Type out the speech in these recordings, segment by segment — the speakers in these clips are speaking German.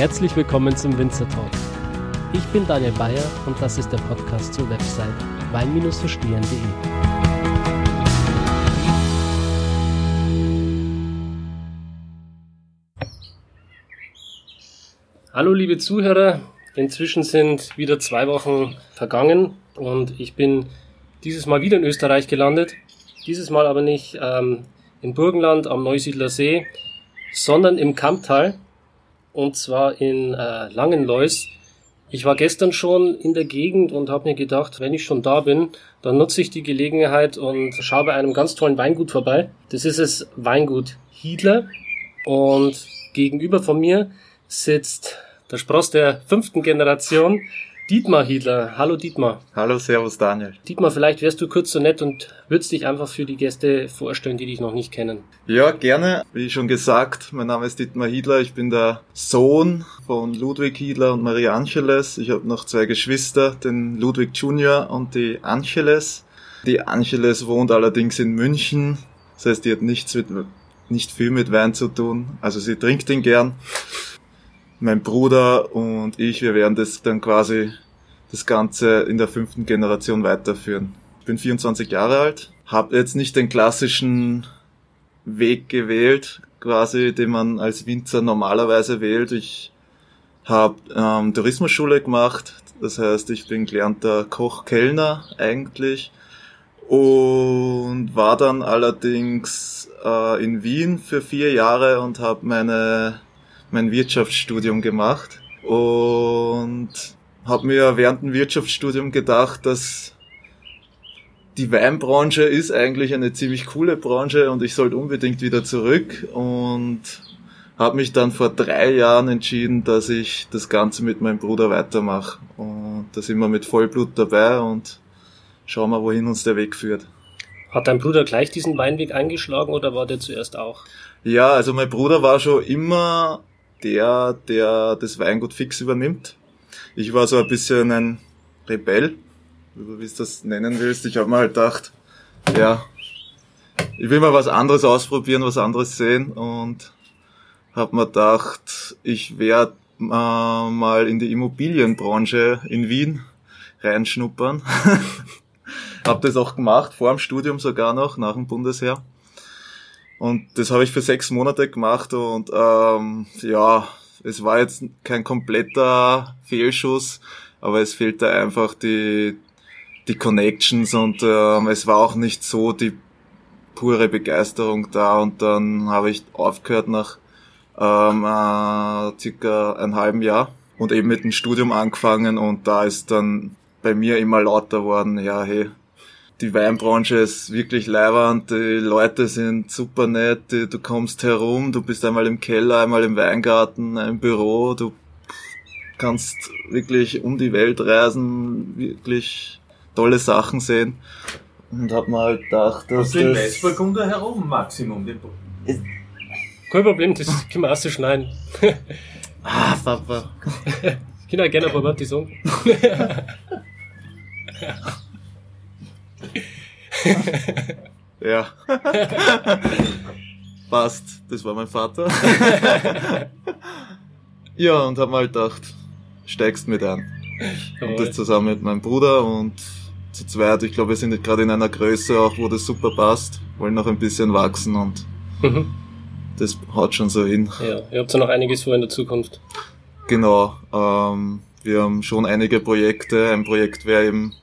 Herzlich willkommen zum Winzer Talk. Ich bin Daniel Bayer und das ist der Podcast zur Website wein-verstehen.de. Hallo liebe Zuhörer, inzwischen sind wieder zwei Wochen vergangen und ich bin dieses Mal wieder in Österreich gelandet. Dieses Mal aber nicht ähm, in Burgenland am Neusiedler See, sondern im Kamptal und zwar in äh, Langenlois. Ich war gestern schon in der Gegend und habe mir gedacht, wenn ich schon da bin, dann nutze ich die Gelegenheit und schaue bei einem ganz tollen Weingut vorbei. Das ist das Weingut Hiedler und gegenüber von mir sitzt der Spross der fünften Generation, Dietmar Hiedler. Hallo Dietmar. Hallo, Servus Daniel. Dietmar, vielleicht wärst du kurz so nett und würdest dich einfach für die Gäste vorstellen, die dich noch nicht kennen. Ja, gerne. Wie schon gesagt, mein Name ist Dietmar Hiedler. Ich bin der Sohn von Ludwig Hiedler und Marie Angeles. Ich habe noch zwei Geschwister, den Ludwig Junior und die Angeles. Die Angeles wohnt allerdings in München. Das heißt, die hat nichts mit, nicht viel mit Wein zu tun. Also sie trinkt ihn gern mein Bruder und ich, wir werden das dann quasi das Ganze in der fünften Generation weiterführen. Ich bin 24 Jahre alt, habe jetzt nicht den klassischen Weg gewählt, quasi, den man als Winzer normalerweise wählt. Ich habe ähm, Tourismusschule gemacht, das heißt, ich bin gelernter Koch-Kellner eigentlich und war dann allerdings äh, in Wien für vier Jahre und habe meine mein Wirtschaftsstudium gemacht und habe mir während dem Wirtschaftsstudium gedacht, dass die Weinbranche ist eigentlich eine ziemlich coole Branche und ich sollte unbedingt wieder zurück und habe mich dann vor drei Jahren entschieden, dass ich das Ganze mit meinem Bruder weitermache. Und da sind wir mit Vollblut dabei und schauen wir, wohin uns der Weg führt. Hat dein Bruder gleich diesen Weinweg eingeschlagen oder war der zuerst auch? Ja, also mein Bruder war schon immer der, der das Weingut fix übernimmt. Ich war so ein bisschen ein Rebell, wie du das nennen willst. Ich habe mir halt gedacht, ja, ich will mal was anderes ausprobieren, was anderes sehen und habe mir gedacht, ich werde äh, mal in die Immobilienbranche in Wien reinschnuppern. habe das auch gemacht, vor dem Studium sogar noch, nach dem Bundesheer. Und das habe ich für sechs Monate gemacht und ähm, ja, es war jetzt kein kompletter Fehlschuss, aber es fehlte einfach die, die Connections und ähm, es war auch nicht so die pure Begeisterung da. Und dann habe ich aufgehört nach ähm, äh, circa einem halben Jahr und eben mit dem Studium angefangen und da ist dann bei mir immer lauter worden, ja hey, die Weinbranche ist wirklich leibernd, die Leute sind super nett, du kommst herum, du bist einmal im Keller, einmal im Weingarten, im Büro, du kannst wirklich um die Welt reisen, wirklich tolle Sachen sehen. Und hab mal halt gedacht, dass also in Weißburgunder herum, Maximum. Kein Problem, das können wir auszuschneiden. ah, Papa. Ich kann auch gerne ein paar Worte sagen. ja. Passt, das war mein Vater. ja, und hab mal gedacht, steigst mit ein. Und das zusammen mit meinem Bruder und zu zweit, ich glaube, wir sind gerade in einer Größe auch, wo das super passt, wollen noch ein bisschen wachsen und mhm. das haut schon so hin. Ja, ihr habt ja noch einiges vor in der Zukunft. Genau, ähm, wir haben schon einige Projekte. Ein Projekt wäre eben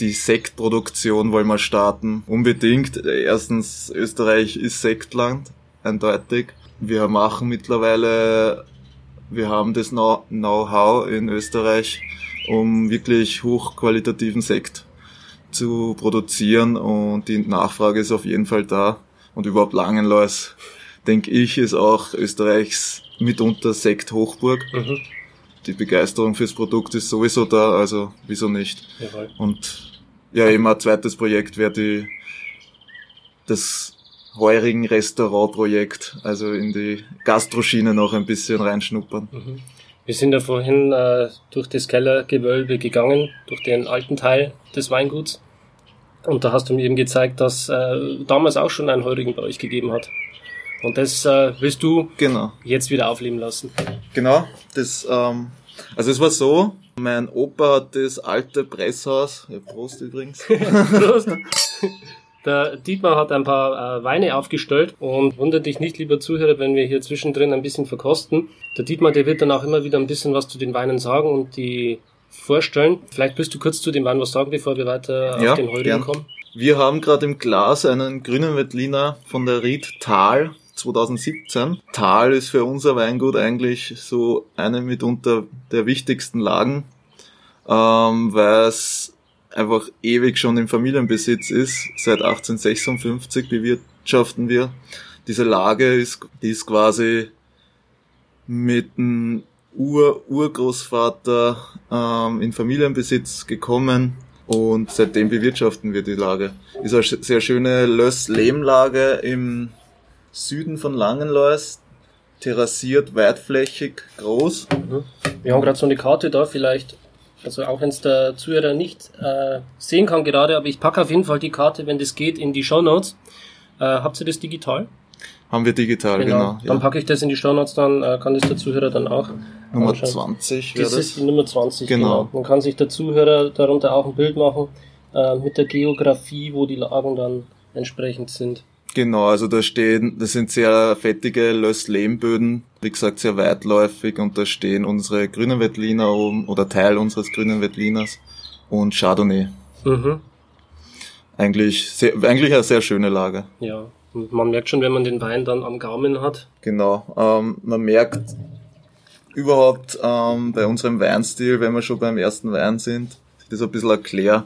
die Sektproduktion wollen wir starten. Unbedingt. Erstens, Österreich ist Sektland, eindeutig. Wir machen mittlerweile, wir haben das Know-how in Österreich, um wirklich hochqualitativen Sekt zu produzieren und die Nachfrage ist auf jeden Fall da. Und überhaupt Langenlois, denke ich, ist auch Österreichs mitunter Sekt-Hochburg. Mhm. Die Begeisterung fürs Produkt ist sowieso da, also wieso nicht? Jawohl. Und ja, eben ein zweites Projekt wäre die, das heurigen Restaurantprojekt, also in die Gastroschiene noch ein bisschen reinschnuppern. Mhm. Wir sind ja vorhin äh, durch das Kellergewölbe gegangen, durch den alten Teil des Weinguts. Und da hast du mir eben gezeigt, dass äh, damals auch schon einen Heurigen bei euch gegeben hat. Und das äh, willst du Genau. jetzt wieder aufleben lassen. Genau, das, ähm, also es war so, mein Opa hat das alte Presshaus, Prost übrigens, Prost. Der Dietmar hat ein paar äh, Weine aufgestellt und wundert dich nicht, lieber Zuhörer, wenn wir hier zwischendrin ein bisschen verkosten. Der Dietmar, der wird dann auch immer wieder ein bisschen was zu den Weinen sagen und die vorstellen. Vielleicht willst du kurz zu dem Wein was sagen, bevor wir weiter Ja, auf den heutigen gern. kommen. Wir haben gerade im Glas einen grünen Veltliner von der Ried Tal 2017. Tal ist für unser Weingut eigentlich so eine mitunter der wichtigsten Lagen, ähm, weil es einfach ewig schon im Familienbesitz ist. Seit 1856 bewirtschaften wir. Diese Lage ist, die ist quasi mit dem Ur-Urgroßvater ähm, in Familienbesitz gekommen und seitdem bewirtschaften wir die Lage. Ist eine sehr schöne Löss-Lehmlage im Süden von Langenlois, terrassiert, weitflächig, groß. Wir haben gerade so eine Karte da, vielleicht, also auch wenn es der Zuhörer nicht äh, sehen kann gerade, aber ich packe auf jeden Fall die Karte, wenn das geht, in die Show Notes. Äh, habt ihr das digital? Haben wir digital, genau. Dann ja. packe ich das in die Show Notes, dann äh, kann das der Zuhörer dann auch Nummer anschauen. 20 wäre Das ist das. die Nummer 20, Genau. genau. Man kann sich der Zuhörer darunter auch ein Bild machen äh, mit der Geografie, wo die Lagen dann entsprechend sind. Genau, also da stehen, das sind sehr fettige Löss-Lehmböden, wie gesagt sehr weitläufig und da stehen unsere grünen Veltliner oben oder Teil unseres grünen Veltliners und Chardonnay. Mhm. Eigentlich, sehr, eigentlich eine sehr schöne Lage. Ja, und man merkt schon, wenn man den Wein dann am Gaumen hat. Genau. Ähm, man merkt überhaupt ähm, bei unserem Weinstil, wenn wir schon beim ersten Wein sind, das ein bisschen erkläre,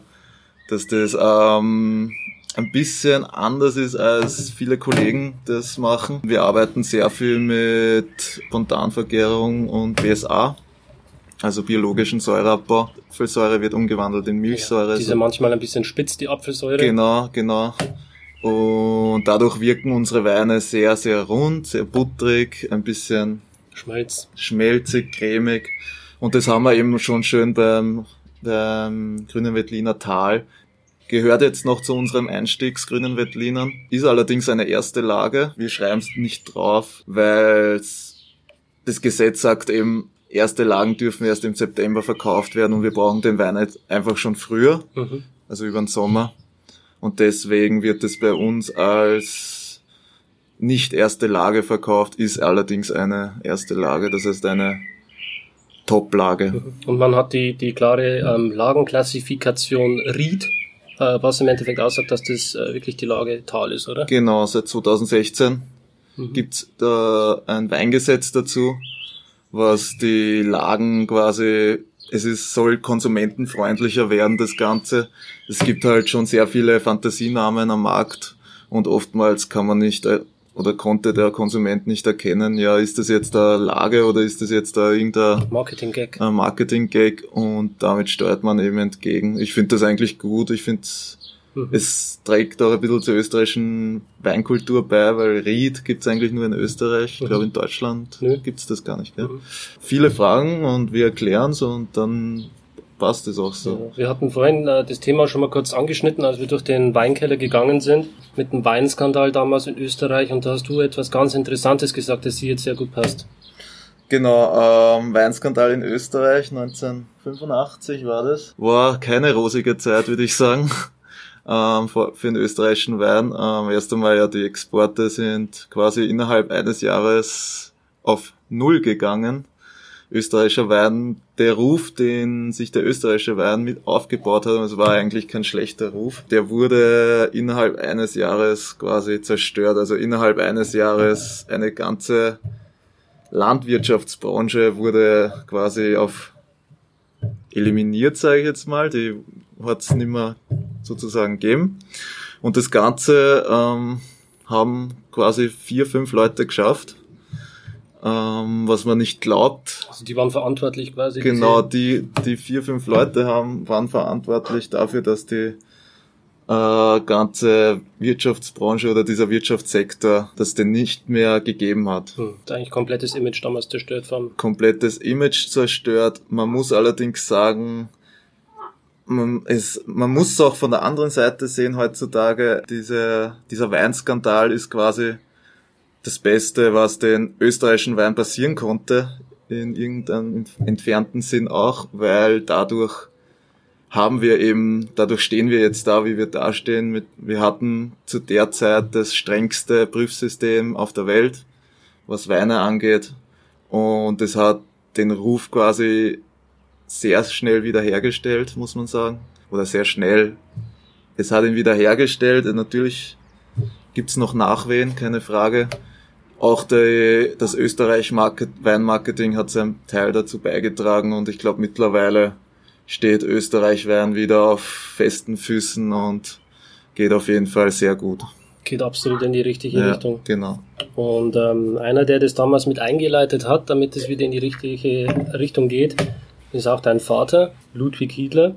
dass das ähm, ein bisschen anders ist, als viele Kollegen das machen. Wir arbeiten sehr viel mit Spontanvergärung und BSA, also biologischen Säureabbau. Apfelsäure wird umgewandelt in Milchsäure. Die ist ja manchmal ein bisschen spitz, die Apfelsäure. Genau, genau. Und dadurch wirken unsere Weine sehr, sehr rund, sehr butterig, ein bisschen Schmelz. schmelzig, cremig. Und das haben wir eben schon schön beim, beim Grünen Veltliner Tal. Gehört jetzt noch zu unserem Einstiegsgrünen Veltlinern. Ist allerdings eine erste Lage. Wir schreiben es nicht drauf, weil das Gesetz sagt eben, erste Lagen dürfen erst im September verkauft werden und wir brauchen den Wein jetzt einfach schon früher Mhm. also über den Sommer. Und deswegen wird es bei uns als nicht erste Lage verkauft, ist allerdings eine erste Lage, das heißt eine Top-Lage. Und man hat die, die klare ähm, Lagenklassifikation Ried, was im Endeffekt aussagt, dass das äh, wirklich die Lage Tal ist, oder? Genau, seit 2016 Mhm. gibt's da ein Weingesetz dazu, was die Lagen quasi, es ist, soll konsumentenfreundlicher werden, das Ganze. Es gibt halt schon sehr viele Fantasienamen am Markt und oftmals kann man nicht äh, oder konnte der Konsument nicht erkennen, ja, ist das jetzt eine Lage oder ist das jetzt da irgendein Marketing-Gag. ein Marketing-Gag und damit steuert man eben entgegen. Ich finde das eigentlich gut. Ich finde, Mhm. es trägt auch ein bisschen zur österreichischen Weinkultur bei, weil Ried gibt's eigentlich nur in Österreich. Ich Mhm. glaube, in Deutschland Nö. gibt's das gar nicht. Gell? Mhm. Viele Fragen und wir erklären's und dann passt es auch so. Ja, wir hatten vorhin äh, das Thema schon mal kurz angeschnitten, als wir durch den Weinkeller gegangen sind, mit dem Weinskandal damals in Österreich. Und da hast du etwas ganz Interessantes gesagt, das hier jetzt sehr gut passt. Genau, ähm, Weinskandal in Österreich 1985 war das. War keine rosige Zeit, würde ich sagen, ähm, für, für den österreichischen Wein. Ähm, erst einmal ja die Exporte sind quasi innerhalb eines Jahres auf Null gegangen. Österreichischer Wein, der Ruf, den sich der österreichische Wein mit aufgebaut hat, und es war eigentlich kein schlechter Ruf, der wurde innerhalb eines Jahres quasi zerstört. Also innerhalb eines Jahres eine ganze Landwirtschaftsbranche wurde quasi auf eliminiert, sage ich jetzt mal. Die hat es nicht mehr sozusagen gegeben. Und das Ganze ähm, haben quasi vier, fünf Leute geschafft. Ähm, was man nicht glaubt. Also die waren verantwortlich quasi. Genau, die, die vier, fünf Leute haben, waren verantwortlich dafür, dass die äh, ganze Wirtschaftsbranche oder dieser Wirtschaftssektor, dass den nicht mehr gegeben hat Hm, ist eigentlich komplettes Image damals zerstört vom. komplettes Image zerstört. Man muss allerdings sagen, man, es, man muss es auch von der anderen Seite sehen heutzutage. Diese, dieser Weinskandal ist quasi das Beste, was den österreichischen Wein passieren konnte, in irgendeinem entfernten Sinn auch, weil dadurch haben wir eben, dadurch stehen wir jetzt da, wie wir dastehen. Mit, wir hatten zu der Zeit das strengste Prüfsystem auf der Welt, was Weine angeht. Und es hat den Ruf quasi sehr schnell wiederhergestellt, muss man sagen. Oder sehr schnell. Es hat ihn wiederhergestellt. Natürlich gibt's noch Nachwehen, keine Frage. Auch die, das Österreich Market, Weinmarketing hat seinen Teil dazu beigetragen und ich glaube mittlerweile steht Österreich Wein wieder auf festen Füßen und geht auf jeden Fall sehr gut. Geht absolut in die richtige Ja, Richtung. genau. Und ähm, einer, der das damals mit eingeleitet hat, damit es wieder in die richtige Richtung geht, ist auch dein Vater, Ludwig Hiedler.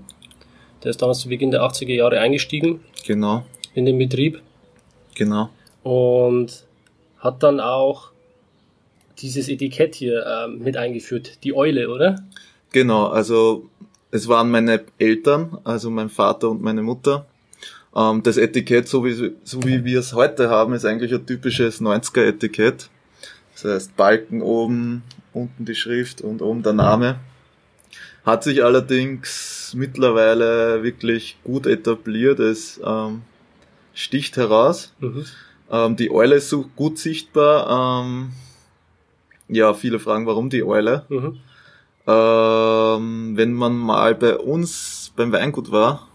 Der ist damals zu Beginn der 80er Jahre eingestiegen Genau, in den Betrieb genau. und hat dann auch dieses Etikett hier ähm, mit eingeführt, die Eule, oder? Genau, also es waren meine Eltern, also mein Vater und meine Mutter. Ähm, das Etikett, so wie, so wie wir es heute haben, ist eigentlich ein typisches 90er-Etikett. Das heißt Balken oben, unten die Schrift und oben der Name. Hat sich allerdings mittlerweile wirklich gut etabliert. Es ähm, sticht heraus. Mhm. Ähm, die Eule ist so gut sichtbar. Ähm, ja, viele fragen, warum die Eule. Mhm. Ähm, wenn man mal bei uns beim Weingut war,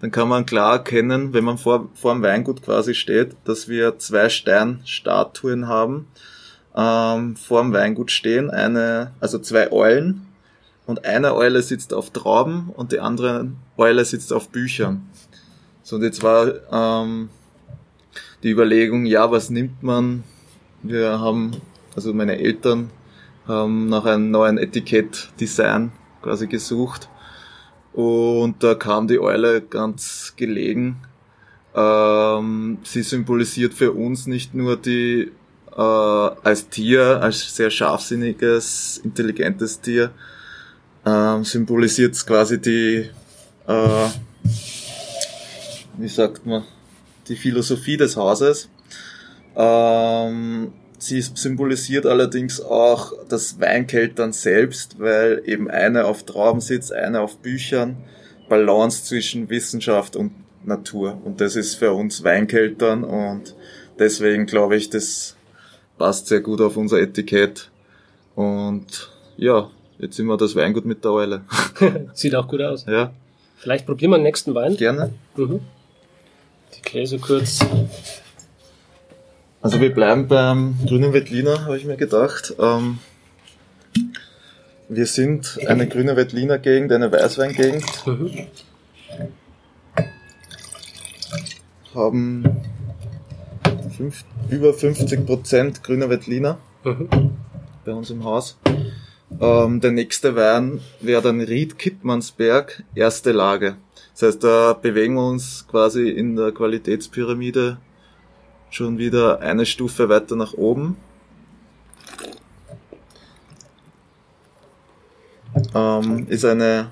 dann kann man klar erkennen, wenn man vor, vor dem Weingut quasi steht, dass wir zwei Steinstatuen haben, ähm, vor dem Weingut stehen, eine, also zwei Eulen, und eine Eule sitzt auf Trauben und die andere Eule sitzt auf Büchern. So, und jetzt war ähm, die Überlegung, ja, was nimmt man? Wir haben, also meine Eltern haben nach einem neuen Etikettdesign quasi gesucht. Und da kam die Eule ganz gelegen. Ähm, sie symbolisiert für uns nicht nur die äh, als Tier, als sehr scharfsinniges, intelligentes Tier, ähm, symbolisiert quasi die, äh, wie sagt man, die Philosophie des Hauses. Ähm, sie symbolisiert allerdings auch das Weinkeltern selbst, weil eben eine auf Trauben sitzt, eine auf Büchern, Balance zwischen Wissenschaft und Natur. Und das ist für uns Weinkeltern und deswegen glaube ich, das passt sehr gut auf unser Etikett. Und ja, jetzt sind wir das Weingut mit der Eule. Sieht auch gut aus. ja, Vielleicht probieren wir den nächsten Wein. gerne. Mhm. Die Gläser kurz. Also wir bleiben beim grünen Veltliner, habe ich mir gedacht. Ähm, wir sind eine grüne Veltliner Gegend, eine Weißweingegend, Mhm. haben fünf, über 50 Prozent grüner Veltliner Mhm. bei uns im Haus. Ähm, der nächste Wein wäre dann Ried Kittmannsberg, erste Lage. Das heißt, da bewegen wir uns quasi in der Qualitätspyramide schon wieder eine Stufe weiter nach oben. Ähm, ist eine,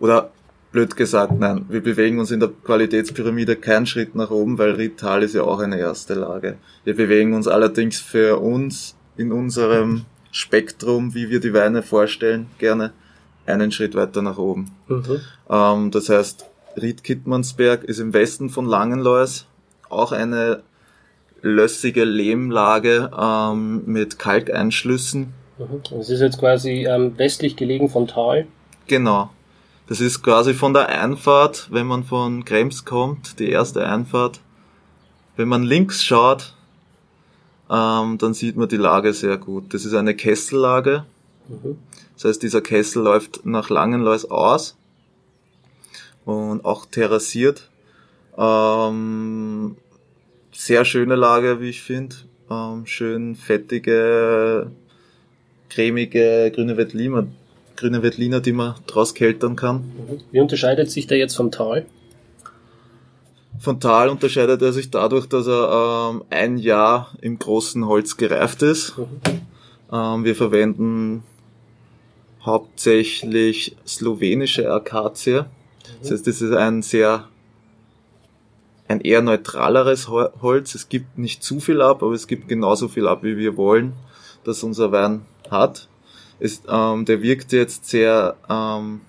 oder blöd gesagt, nein, wir bewegen uns in der Qualitätspyramide keinen Schritt nach oben, weil Rital ist ja auch eine erste Lage. Wir bewegen uns allerdings für uns in unserem Spektrum, wie wir die Weine vorstellen, gerne einen Schritt weiter nach oben. Mhm. Ähm, das heißt, Ried Kittmannsberg ist im Westen von Langenlois auch eine lössige Lehmlage ähm, mit Kalkeinschlüssen. Mhm. Es ist jetzt quasi ähm, westlich gelegen vom Tal. Genau. Das ist quasi von der Einfahrt, wenn man von Krems kommt, die erste Einfahrt. Wenn man links schaut, ähm, dann sieht man die Lage sehr gut. Das ist eine Kessellage. Mhm. Das heißt, dieser Kessel läuft nach Langenlois aus und auch terrassiert. Ähm, sehr schöne Lage, wie ich finde. Ähm, schön fettige, cremige grüne Veltliner, grüne Veltliner, die man draus keltern kann. Wie unterscheidet sich der jetzt vom Tal? Von Tal unterscheidet er sich dadurch, dass er ähm, ein Jahr im großen Holz gereift ist. Mhm. Ähm, wir verwenden hauptsächlich slowenische Akazie. Das heißt, das ist ein sehr ein eher neutraleres Holz. Es gibt nicht zu viel ab, aber es gibt genauso viel ab, wie wir wollen, dass unser Wein hat. Es, ähm, der wirkt jetzt sehr, ähm,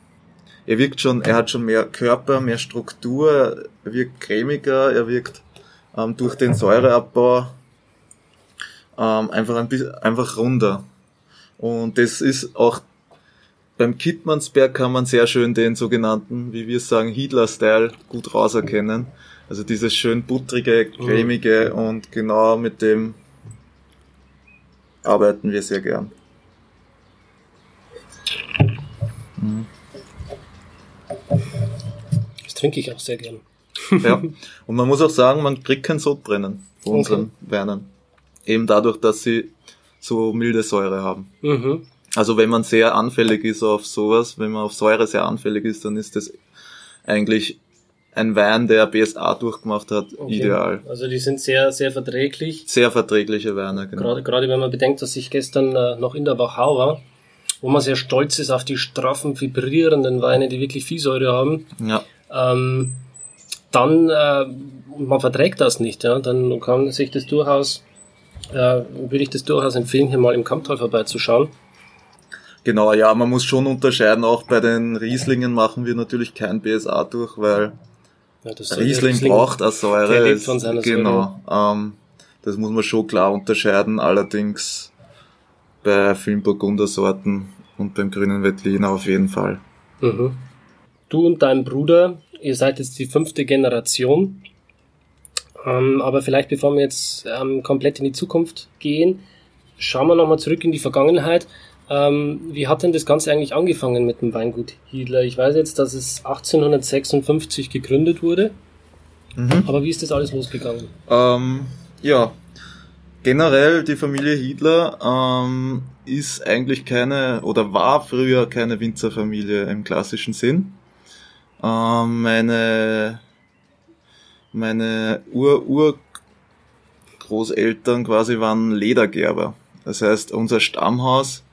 er wirkt schon, er hat schon mehr Körper, mehr Struktur, er wirkt cremiger, er wirkt ähm, durch den Säureabbau ähm, einfach ein bisschen, einfach runder. Und das ist auch beim Kittmannsberg kann man sehr schön den sogenannten, wie wir sagen, Hiedler-Style gut rauserkennen. Also dieses schön buttrige, cremige mhm. und genau mit dem arbeiten wir sehr gern. Mhm. Das trinke ich auch sehr gern. ja, und man muss auch sagen, man kriegt kein Sodbrennen von unseren okay. Weinen. Eben dadurch, dass sie so milde Säure haben. Mhm. Also wenn man sehr anfällig ist auf sowas, wenn man auf Säure sehr anfällig ist, dann ist das eigentlich ein Wein, der BSA durchgemacht hat, okay. ideal. Also die sind sehr, sehr verträglich. Sehr verträgliche Weine, genau. Gerade, gerade wenn man bedenkt, dass ich gestern äh, noch in der Wachau war, wo man sehr stolz ist auf die straffen, vibrierenden Weine, die wirklich viel Säure haben. Ja. Ähm, dann, äh, man verträgt das nicht, ja, dann kann sich das durchaus, äh, würde ich das durchaus empfehlen, hier mal im Kamptal vorbeizuschauen. Genau, ja, man muss schon unterscheiden. Auch bei den Rieslingen machen wir natürlich kein BSA durch, weil ja, Riesling, Riesling, braucht eine Säure. Ist, von seiner genau, ähm, das muss man schon klar unterscheiden. Allerdings bei vielen Burgundersorten und beim grünen Veltliner auf jeden Fall. Mhm. Du und dein Bruder, ihr seid jetzt die fünfte Generation. Ähm, aber vielleicht bevor wir jetzt ähm, komplett in die Zukunft gehen, schauen wir nochmal zurück in die Vergangenheit. Ähm, wie hat denn das Ganze eigentlich angefangen mit dem Weingut Hiedler? Ich weiß jetzt, dass es 1856 gegründet wurde, mhm. aber wie ist das alles losgegangen? Ähm, ja, generell die Familie Hiedler ähm, ist eigentlich keine oder war früher keine Winzerfamilie im klassischen Sinn. Ähm, meine meine Ur-Urgroßeltern quasi waren Ledergerber. Das heißt, unser Stammhaus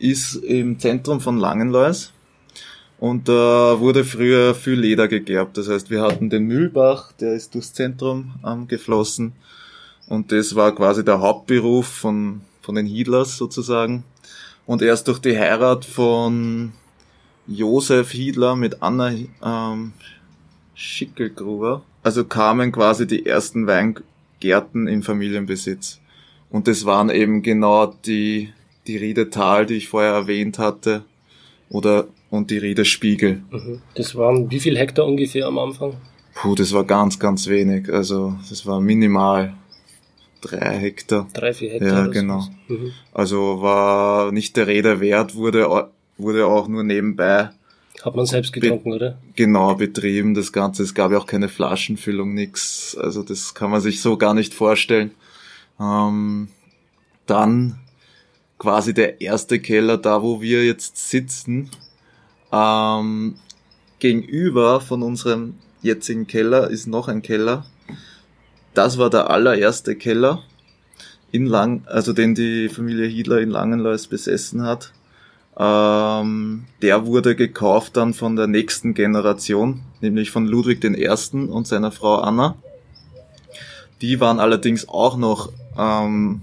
ist im Zentrum von Langenlois. Und da wurde früher viel Leder gegerbt. Das heißt, wir hatten den Mühlbach, der ist durchs Zentrum ähm, geflossen. Und das war quasi der Hauptberuf von, von den Hiedlers sozusagen. Und erst durch die Heirat von Josef Hiedler mit Anna ähm, Schickelgruber, also kamen quasi die ersten Weingärten in Familienbesitz. Und das waren eben genau die die Riede Tal, die ich vorher erwähnt hatte, oder und die Riede Spiegel. Mhm. Das waren wie viel Hektar ungefähr am Anfang? Puh, das war ganz, ganz wenig. Also das war minimal drei Hektar. Drei, vier Hektar. Ja, genau. Mhm. Also war nicht der Rede wert, wurde, wurde auch nur nebenbei. Hat man selbst getrunken, oder? Genau, betrieben, das Ganze. Es gab ja auch keine Flaschenfüllung, nix. Also das kann man sich so gar nicht vorstellen. Ähm, dann quasi der erste Keller, da wo wir jetzt sitzen, ähm, gegenüber von unserem jetzigen Keller ist noch ein Keller. Das war der allererste Keller, in Lang, also den die Familie Hiedler in Langenlois besessen hat. Ähm, der wurde gekauft dann von der nächsten Generation, nämlich von Ludwig I. und seiner Frau Anna. Die waren allerdings auch noch ähm,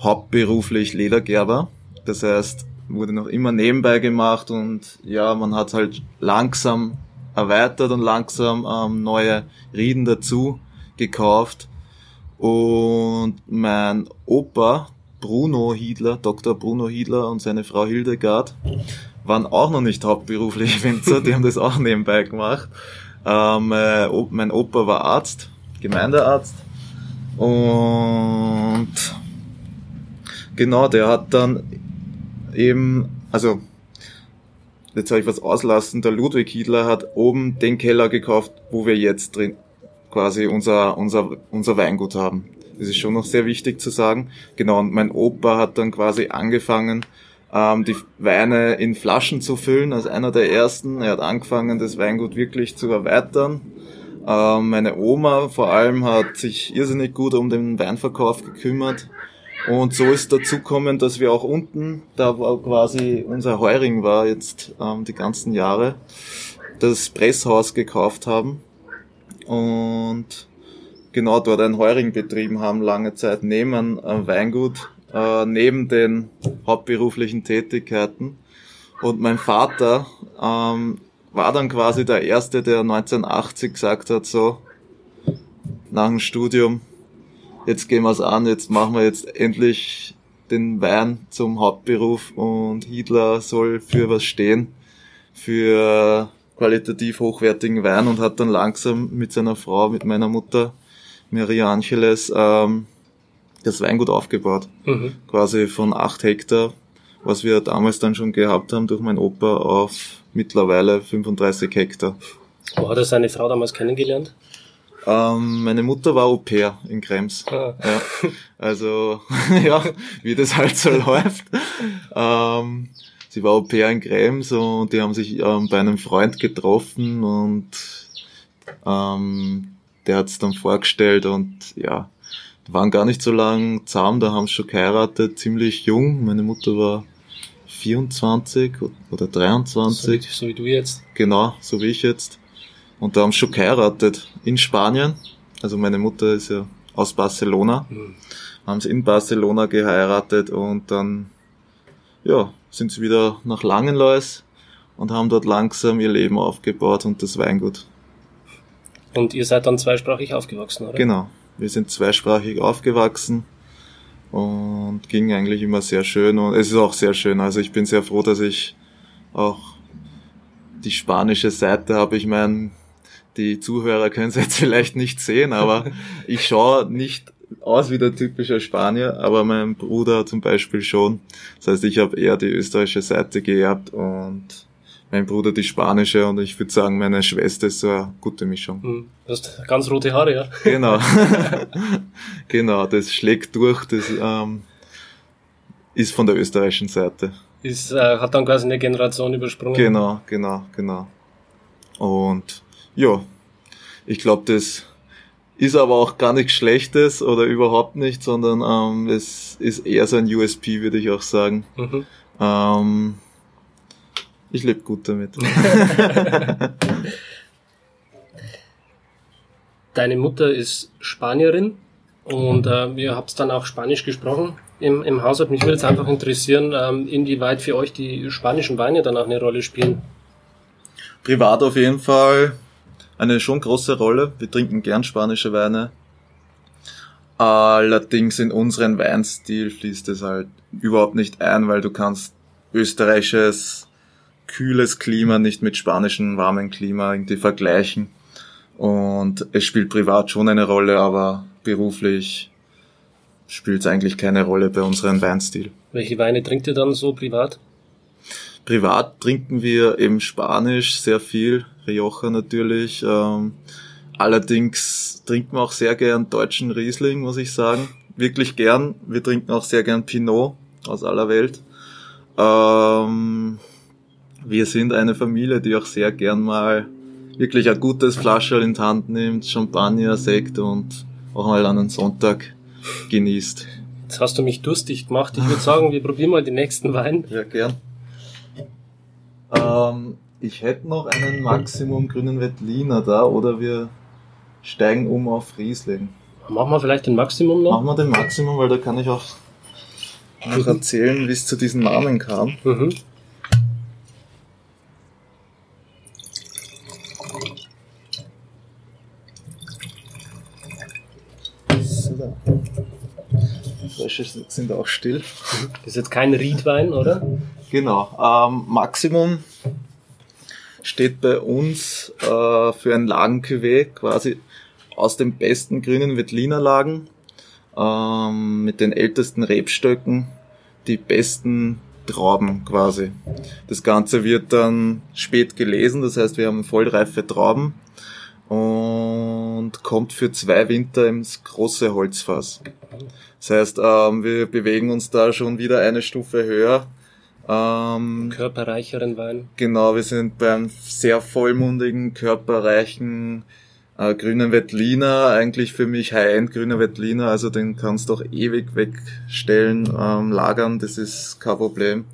hauptberuflich Ledergerber. Das heißt, wurde noch immer nebenbei gemacht und ja, man hat halt langsam erweitert und langsam ähm, neue Rieden dazu gekauft. Und mein Opa, Bruno Hiedler, Dr. Bruno Hiedler und seine Frau Hildegard waren auch noch nicht hauptberuflich Winzer, die haben das auch nebenbei gemacht. Ähm, äh, mein Opa war Arzt, Gemeindearzt und Genau, der hat dann eben, also jetzt habe ich was auslassen, der Ludwig Hiedler hat oben den Keller gekauft, wo wir jetzt drin quasi unser, unser, unser Weingut haben. Das ist schon noch sehr wichtig zu sagen. Genau, und mein Opa hat dann quasi angefangen, ähm, die Weine in Flaschen zu füllen, als einer der ersten. Er hat angefangen, das Weingut wirklich zu erweitern. Ähm, meine Oma vor allem hat sich irrsinnig gut um den Weinverkauf gekümmert. Und so ist dazu gekommen, dass wir auch unten, da wo quasi unser Heuring war jetzt ähm, die ganzen Jahre, das Presshaus gekauft haben. und genau dort einen Heuring betrieben haben, lange Zeit neben einem Weingut, äh, neben den hauptberuflichen Tätigkeiten. Und mein Vater ähm, war dann quasi der Erste, der 1980 gesagt hat, so, nach dem Studium, jetzt gehen wir es an, jetzt machen wir jetzt endlich den Wein zum Hauptberuf und Hitler soll für was stehen, für qualitativ hochwertigen Wein und hat dann langsam mit seiner Frau, mit meiner Mutter, Maria Angeles, ähm, das Weingut aufgebaut. Mhm. Quasi von acht Hektar, was wir damals dann schon gehabt haben durch meinen Opa, auf mittlerweile 35 Hektar. Wo hat er seine Frau damals kennengelernt? Ähm, meine Mutter war Au pair in Krems. Ah. Ja, also, ja, wie das halt so läuft. Ähm, sie war Au pair in Krems und die haben sich ähm, bei einem Freund getroffen und ähm, der hat es dann vorgestellt und ja, waren gar nicht so lang zahm, da haben sie schon geheiratet, ziemlich jung. Meine Mutter war 24 oder 23. So wie, so wie du jetzt. Genau, so wie ich jetzt. Und da haben sie schon geheiratet in Spanien. Also meine Mutter ist ja aus Barcelona. Mhm. Haben sie in Barcelona geheiratet und dann, ja, sind sie wieder nach Langenlois und haben dort langsam ihr Leben aufgebaut und das Weingut. Und ihr seid dann zweisprachig aufgewachsen, oder? Genau. Wir sind zweisprachig aufgewachsen und ging eigentlich immer sehr schön und es ist auch sehr schön. Also ich bin sehr froh, dass ich auch die spanische Seite habe. Ich meine, die Zuhörer können es jetzt vielleicht nicht sehen, aber ich schaue nicht aus wie der typische Spanier, aber mein Bruder zum Beispiel schon. Das heißt, ich habe eher die österreichische Seite geerbt und mein Bruder die spanische und ich würde sagen, meine Schwester ist so eine gute Mischung. Hm, du hast ganz rote Haare, ja? Genau. genau, das schlägt durch, das ähm, ist von der österreichischen Seite. Ist, äh, hat dann quasi eine Generation übersprungen. Genau, genau, genau. Und ja, ich glaube, das ist aber auch gar nichts Schlechtes oder überhaupt nicht, sondern ähm, es ist eher so ein USP, würde ich auch sagen. Mhm. Ähm, ich lebe gut damit. Deine Mutter ist Spanierin und äh, ihr habt dann auch Spanisch gesprochen im, im Haushalt. Mich würde jetzt einfach interessieren, ähm, inwieweit für euch die spanischen Weine dann auch eine Rolle spielen. Privat auf jeden Fall eine schon große Rolle. Wir trinken gern spanische Weine. Allerdings in unseren Weinstil fließt es halt überhaupt nicht ein, weil du kannst österreichisches kühles Klima nicht mit spanischem warmen Klima irgendwie vergleichen. Und es spielt privat schon eine Rolle, aber beruflich spielt es eigentlich keine Rolle bei unserem Weinstil. Welche Weine trinkt ihr dann so privat? Privat trinken wir eben Spanisch sehr viel, Rioja natürlich. Ähm, allerdings trinken wir auch sehr gern deutschen Riesling, muss ich sagen. Wirklich gern. Wir trinken auch sehr gern Pinot aus aller Welt. Ähm, wir sind eine Familie, die auch sehr gern mal wirklich ein gutes Flascherl in die Hand nimmt, Champagner, Sekt und auch mal an einen Sonntag genießt. Jetzt hast du mich durstig gemacht. Ich würde sagen, wir probieren mal den nächsten Wein. Ja, gern. Ähm, ich hätte noch einen Maximum grünen Wettliner da oder wir steigen um auf Riesling. Machen wir vielleicht den Maximum noch? Machen wir den Maximum, weil da kann ich auch noch erzählen, wie es zu diesem Namen kam. Mhm. So, Die Frösche sind auch still. Das ist jetzt kein Riedwein, oder? Genau. Ähm, Maximum steht bei uns äh, für ein Lagencuvée quasi aus den besten grünen Wettliner Lagen ähm, mit den ältesten Rebstöcken, die besten Trauben quasi. Das Ganze wird dann spät gelesen, das heißt wir haben vollreife Trauben und kommt für zwei Winter ins große Holzfass. Das heißt, ähm, wir bewegen uns da schon wieder eine Stufe höher ähm, körperreicheren Wein. Genau, wir sind beim sehr vollmundigen, körperreichen äh, grünen Wettliner. Eigentlich für mich High-End grüner Wettliner, also den kannst du auch ewig wegstellen, ähm, lagern, das ist kein Problem.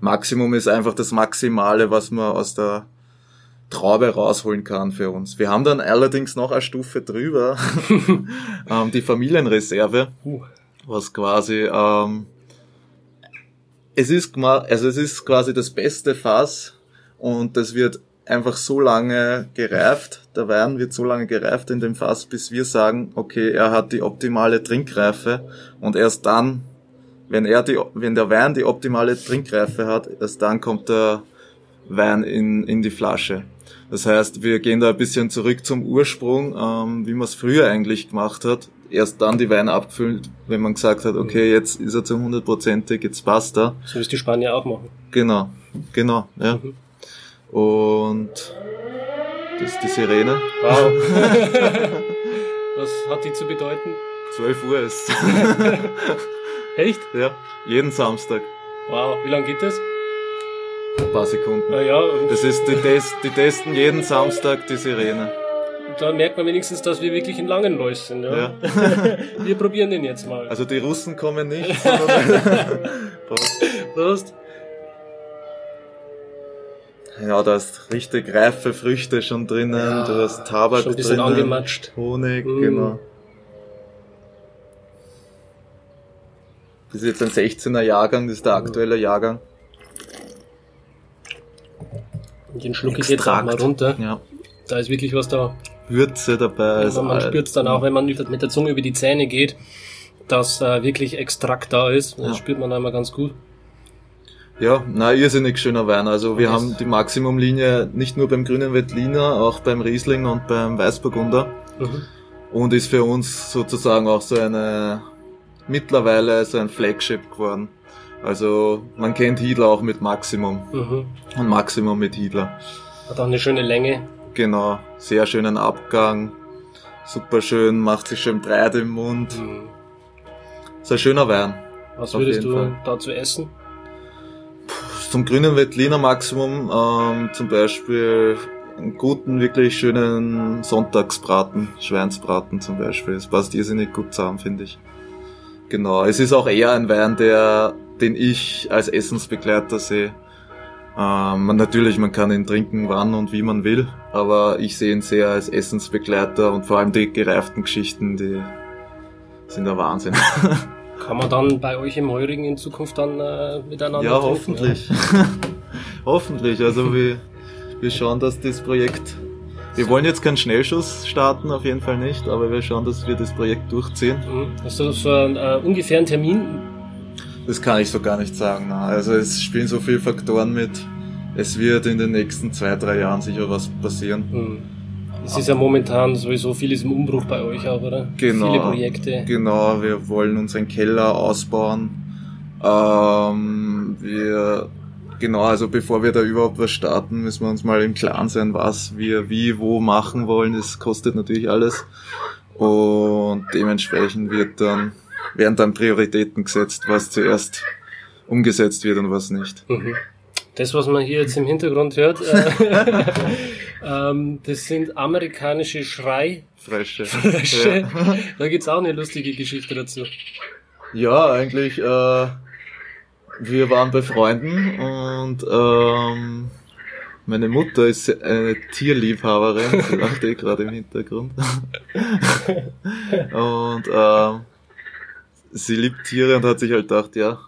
Maximum ist einfach das Maximale, was man aus der Traube rausholen kann für uns. Wir haben dann allerdings noch eine Stufe drüber, ähm, die Familienreserve, was quasi ähm, es ist also es ist quasi das beste Fass und das wird einfach so lange gereift, der Wein wird so lange gereift in dem Fass, bis wir sagen, okay, er hat die optimale Trinkreife. Und erst dann, wenn er die, wenn der Wein die optimale Trinkreife hat, erst dann kommt der Wein in, in die Flasche. Das heißt, wir gehen da ein bisschen zurück zum Ursprung, ähm, wie man es früher eigentlich gemacht hat. Erst dann die Weine abgefüllt, wenn man gesagt hat, okay, jetzt ist er zu 100%ig, jetzt passt er. So es die Spanier auch machen. Genau, genau, ja. Mhm. Und das ist die Sirene. Wow. Was hat die zu bedeuten? 12 Uhr ist Echt? ja, jeden Samstag. Wow. Wie lange geht das? Ein paar Sekunden. Ah ja, Das ist, die, Test, die testen jeden Samstag die Sirene. da merkt man wenigstens, dass wir wirklich in Langenlois sind. Ja? Ja. Wir probieren den jetzt mal. Also die Russen kommen nicht, Prost. Prost. Ja, da ist richtig reife Früchte schon drinnen, Ja, du hast Tabak Schon ein bisschen drinnen, angematscht. Honig, Mm. genau. Das ist jetzt ein 16er Jahrgang, das ist der aktuelle Jahrgang. Den schlucke ich jetzt auch mal runter. Ja. Da ist wirklich was da. Würze dabei. Also man spürt es dann auch, wenn man mit der Zunge über die Zähne geht, dass äh, wirklich Extrakt da ist. Das Ja. spürt man einmal ganz gut. Ja, na, irrsinnig schöner Wein. Also wir das- haben die Maximumlinie nicht nur beim grünen Veltliner, auch beim Riesling und beim Weißburgunder. Mhm. Und ist für uns sozusagen auch so eine, mittlerweile so ein Flagship geworden. Also man kennt Hiedler auch mit Maximum Mhm. und Maximum mit Hiedler. Hat auch eine schöne Länge. Genau, sehr schönen Abgang, super schön, macht sich schön breit im Mund. Mhm. Ist ein schöner Wein. Was würdest du Fall. dazu essen? Zum grünen Veltliner Maximum ähm, zum Beispiel einen guten, wirklich schönen Sonntagsbraten, Schweinsbraten zum Beispiel. Das passt irrsinnig gut zusammen, finde ich. Genau, es ist auch eher ein Wein, der, den ich als Essensbegleiter sehe. Ähm, man, natürlich, man kann ihn trinken, wann und wie man will, aber ich sehe ihn sehr als Essensbegleiter und vor allem die gereiften Geschichten, die sind der Wahnsinn. Kann man dann bei euch im Heurigen in Zukunft dann äh, miteinander Ja, trinken, hoffentlich. hoffentlich. Also wir, wir schauen, dass das Projekt. Wir wollen jetzt keinen Schnellschuss starten, auf jeden Fall nicht, aber wir schauen, dass wir das Projekt durchziehen. Ja? Mhm. Hast du so einen äh, ungefähren Termin? Das kann ich so gar nicht sagen. na. Also es spielen so viele Faktoren mit. Es wird in den nächsten zwei, drei Jahren sicher was passieren. Mhm. Es ist ja momentan sowieso vieles im Umbruch bei euch auch, oder? Genau. Viele Projekte. Genau, wir wollen unseren Keller ausbauen. Ähm, wir, genau, also bevor wir da überhaupt was starten, müssen wir uns mal im Klaren sein, was wir wie, wo machen wollen. Das kostet natürlich alles. Und dementsprechend wird dann, werden dann Prioritäten gesetzt, was zuerst umgesetzt wird und was nicht. Mhm. Das, was man hier jetzt im Hintergrund hört, äh, ähm, das sind amerikanische Schreifrösche. Frösche. Ja. Da gibt's auch eine lustige Geschichte dazu. Ja, eigentlich, äh, wir waren bei Freunden und ähm, meine Mutter ist eine Tierliebhaberin, sie lacht eh gerade im Hintergrund. und ähm, sie liebt Tiere und hat sich halt gedacht, ja,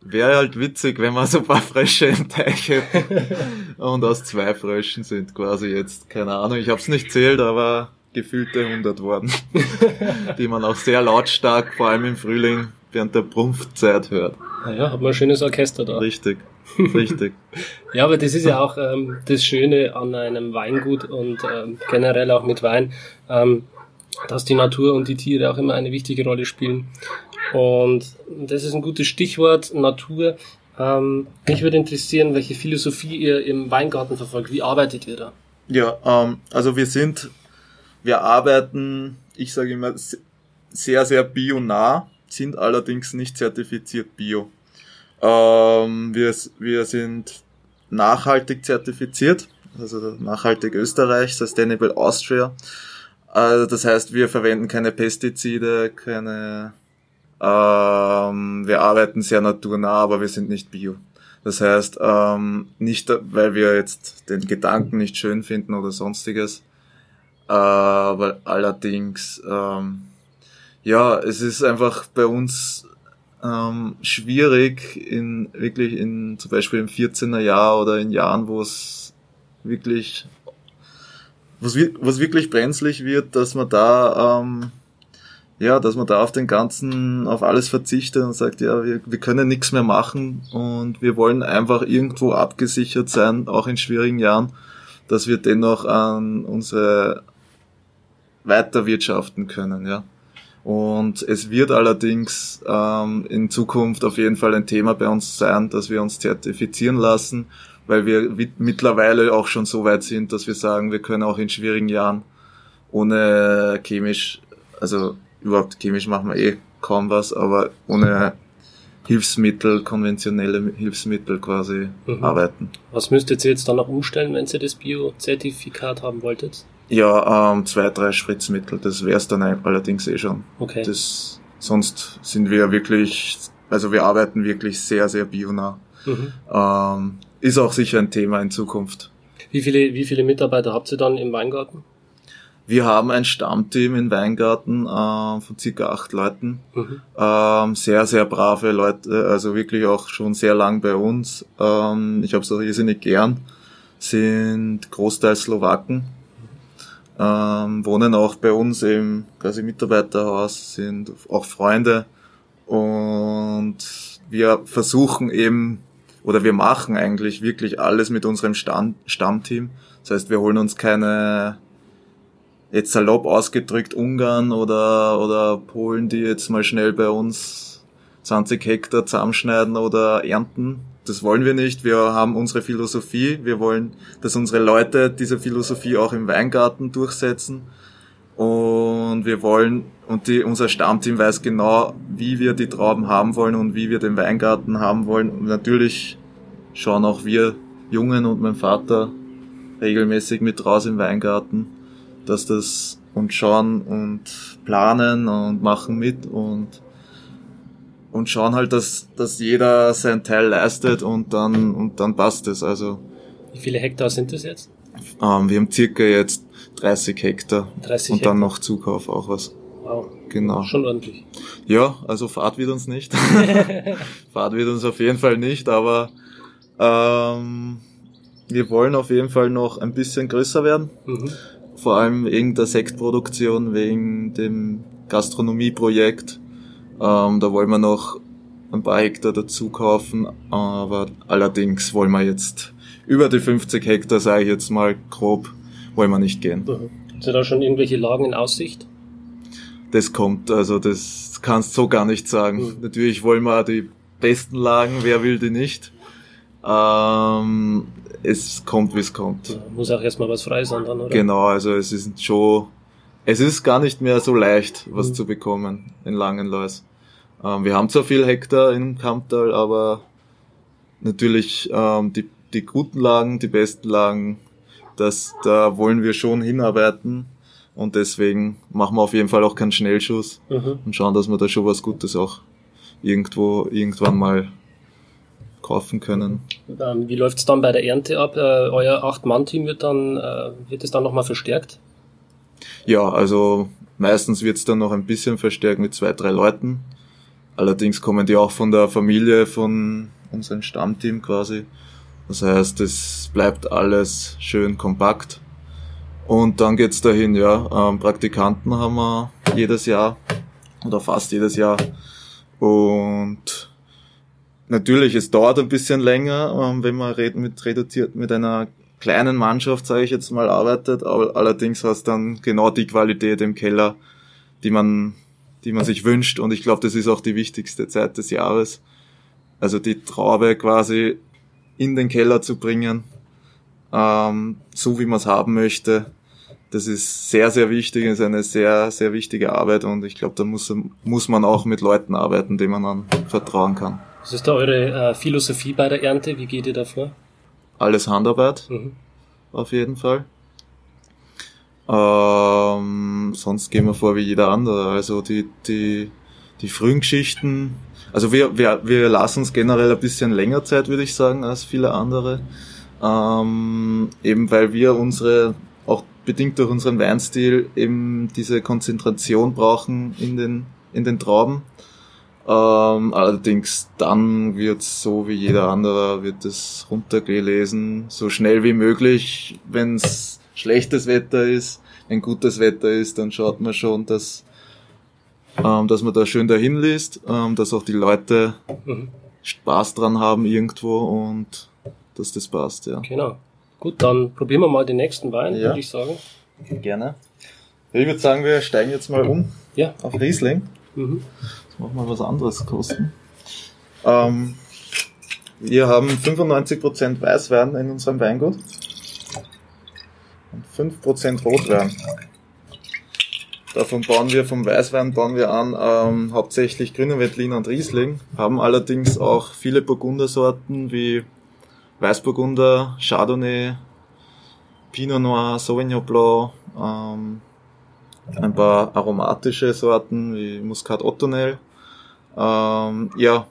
wäre halt witzig, wenn wir so ein paar Frösche im Teich hätten. Und aus zwei Fröschen sind quasi jetzt, keine Ahnung, ich hab's nicht zählt, aber gefühlte 100 worden. die man auch sehr lautstark, vor allem im Frühling, während der Prumpfzeit hört. Naja, hat man ein schönes Orchester da. Richtig, richtig. Ja, aber das ist ja auch ähm, das Schöne an einem Weingut und ähm, generell auch mit Wein, ähm, dass die Natur und die Tiere auch immer eine wichtige Rolle spielen. Und das ist ein gutes Stichwort, Natur. Ähm, mich würde interessieren, welche Philosophie ihr im Weingarten verfolgt. Wie arbeitet ihr da? Ja, ähm, also wir sind, wir arbeiten, ich sage immer, se- sehr, sehr bio-nah, sind allerdings nicht zertifiziert bio. Ähm, wir, wir sind nachhaltig zertifiziert, also nachhaltig Österreich, Sustainable Austria. Also das heißt, wir verwenden keine Pestizide, keine, ähm, wir arbeiten sehr naturnah, aber wir sind nicht bio. Das heißt, ähm, nicht, weil wir jetzt den Gedanken nicht schön finden oder sonstiges, aber allerdings, ähm, ja, es ist einfach bei uns ähm, schwierig in wirklich in zum Beispiel im 14er Jahr oder in Jahren, wo es wirklich was, was wirklich brenzlig wird, dass man da ähm, ja, dass man da auf den ganzen, auf alles verzichtet und sagt, ja, wir, wir können nichts mehr machen und wir wollen einfach irgendwo abgesichert sein, auch in schwierigen Jahren, dass wir dennoch an unsere weiterwirtschaften können, ja. Und es wird allerdings ähm, in Zukunft auf jeden Fall ein Thema bei uns sein, dass wir uns zertifizieren lassen, weil wir mittlerweile auch schon so weit sind, dass wir sagen, wir können auch in schwierigen Jahren ohne chemisch, also überhaupt chemisch machen wir eh kaum was, aber ohne Hilfsmittel, konventionelle Hilfsmittel quasi mhm. arbeiten. Was müsstet ihr jetzt dann noch umstellen, wenn ihr das Bio-Zertifikat haben wolltet? Ja, ähm, zwei, drei Spritzmittel, das wäre es dann allerdings eh schon. Okay. Das, sonst sind wir wirklich, also wir arbeiten wirklich sehr, sehr bionah. Mhm. Ähm, ist auch sicher ein Thema in Zukunft. Wie viele, wie viele Mitarbeiter habt ihr dann im Weingarten? Wir haben ein Stammteam in Weingarten äh, von circa acht Leuten. Mhm. Ähm, sehr, sehr brave Leute, also wirklich auch schon sehr lang bei uns. Ähm, ich habe es auch irrsinnig gern. Sind großteils Slowaken. Ähm, wohnen auch bei uns im quasi Mitarbeiterhaus, sind auch Freunde. Und wir versuchen eben, oder wir machen eigentlich wirklich alles mit unserem Stamm Stammteam. Das heißt, wir holen uns keine jetzt salopp ausgedrückt Ungarn oder, oder Polen, die jetzt mal schnell bei uns 20 Hektar zusammenschneiden oder ernten. Das wollen wir nicht. Wir haben unsere Philosophie. Wir wollen, dass unsere Leute diese Philosophie auch im Weingarten durchsetzen. Und wir wollen, und die, unser Stammteam weiß genau, wie wir die Trauben haben wollen und wie wir den Weingarten haben wollen. Und natürlich schauen auch wir Jungen und mein Vater regelmäßig mit raus im Weingarten dass das und schauen und planen und machen mit und und schauen halt, dass, dass jeder sein Teil leistet und dann und dann passt es. Also wie viele Hektar sind das jetzt? Ähm, wir haben circa jetzt 30 Hektar 30 und Hektar. dann noch Zukauf auch was. Wow. Genau. Schon ordentlich. Ja, also Fahrt wird uns nicht. Fahrt wird uns auf jeden Fall nicht, aber ähm, wir wollen auf jeden Fall noch ein bisschen größer werden. Mhm vor allem wegen der Sektproduktion, wegen dem Gastronomieprojekt. Ähm, da wollen wir noch ein paar Hektar dazu kaufen, aber allerdings wollen wir jetzt über die 50 Hektar, sage ich jetzt mal grob, wollen wir nicht gehen. Mhm. Sind da schon irgendwelche Lagen in Aussicht? Das kommt, also das kannst du so gar nicht sagen. Mhm. Natürlich wollen wir die besten Lagen, wer will die nicht. Ähm, es kommt, wie es kommt. Ja, muss auch erstmal was frei sein dann, oder? Genau, also es ist schon, es ist gar nicht mehr so leicht, was mhm. zu bekommen in Langenlois. Ähm, wir haben zwar viel Hektar in Kamptal, aber natürlich ähm, die, die guten Lagen, die besten Lagen, das, da wollen wir schon hinarbeiten. Und deswegen machen wir auf jeden Fall auch keinen Schnellschuss mhm. und schauen, dass wir da schon was Gutes auch irgendwo, irgendwann mal kaufen können. Ähm, wie läuft es dann bei der Ernte ab? Äh, euer Acht-Mann-Team wird dann, äh, wird es dann nochmal verstärkt? Ja, also meistens wird es dann noch ein bisschen verstärkt mit zwei, drei Leuten. Allerdings kommen die auch von der Familie, von unserem Stammteam quasi. Das heißt, es bleibt alles schön kompakt. Und dann geht's dahin, ja. Ähm, Praktikanten haben wir jedes Jahr oder fast jedes Jahr. Und Natürlich, es dauert ein bisschen länger, ähm, wenn man mit reduziert mit einer kleinen Mannschaft, sage ich jetzt mal, arbeitet, aber allerdings hast dann genau die Qualität im Keller, die man, die man sich wünscht. Und ich glaube, das ist auch die wichtigste Zeit des Jahres. Also die Traube quasi in den Keller zu bringen, ähm, so wie man es haben möchte. Das ist sehr, sehr wichtig, ist eine sehr, sehr wichtige Arbeit und ich glaube, da muss, muss man auch mit Leuten arbeiten, denen man dann vertrauen kann. Was ist da eure äh, Philosophie bei der Ernte? Wie geht ihr da vor? Alles Handarbeit, mhm. auf jeden Fall. Ähm, sonst gehen wir vor wie jeder andere. Also die, die, die frühen Geschichten, also wir, wir, wir lassen uns generell ein bisschen länger Zeit, würde ich sagen, als viele andere. Ähm, eben weil wir unsere, auch bedingt durch unseren Weinstil, eben diese Konzentration brauchen in den, in den Trauben. Ähm, allerdings dann wird so wie jeder andere, wird es runtergelesen, so schnell wie möglich. Wenn es schlechtes Wetter ist, wenn gutes Wetter ist, dann schaut man schon, dass, ähm, dass man da schön dahin liest, ähm, dass auch die Leute Mhm. Spaß dran haben irgendwo und dass das passt, ja. Genau. Gut, dann probieren wir mal den nächsten Wein, Ja. würde ich sagen. Gerne. Ich würde sagen, wir steigen jetzt mal um Ja. auf Riesling. Mhm. Jetzt machen wir was anderes kosten. Ähm, wir haben 95% Weißwein in unserem Weingut und 5% Rotwein. Davon bauen wir vom Weißwein bauen wir an ähm, hauptsächlich Grüne Veltliner und Riesling, haben allerdings auch viele Burgundersorten wie Weißburgunder, Chardonnay, Pinot Noir, Sauvignon Blanc, ähm, ein paar aromatische Sorten wie Muscat Ottonel. Ähm, ja.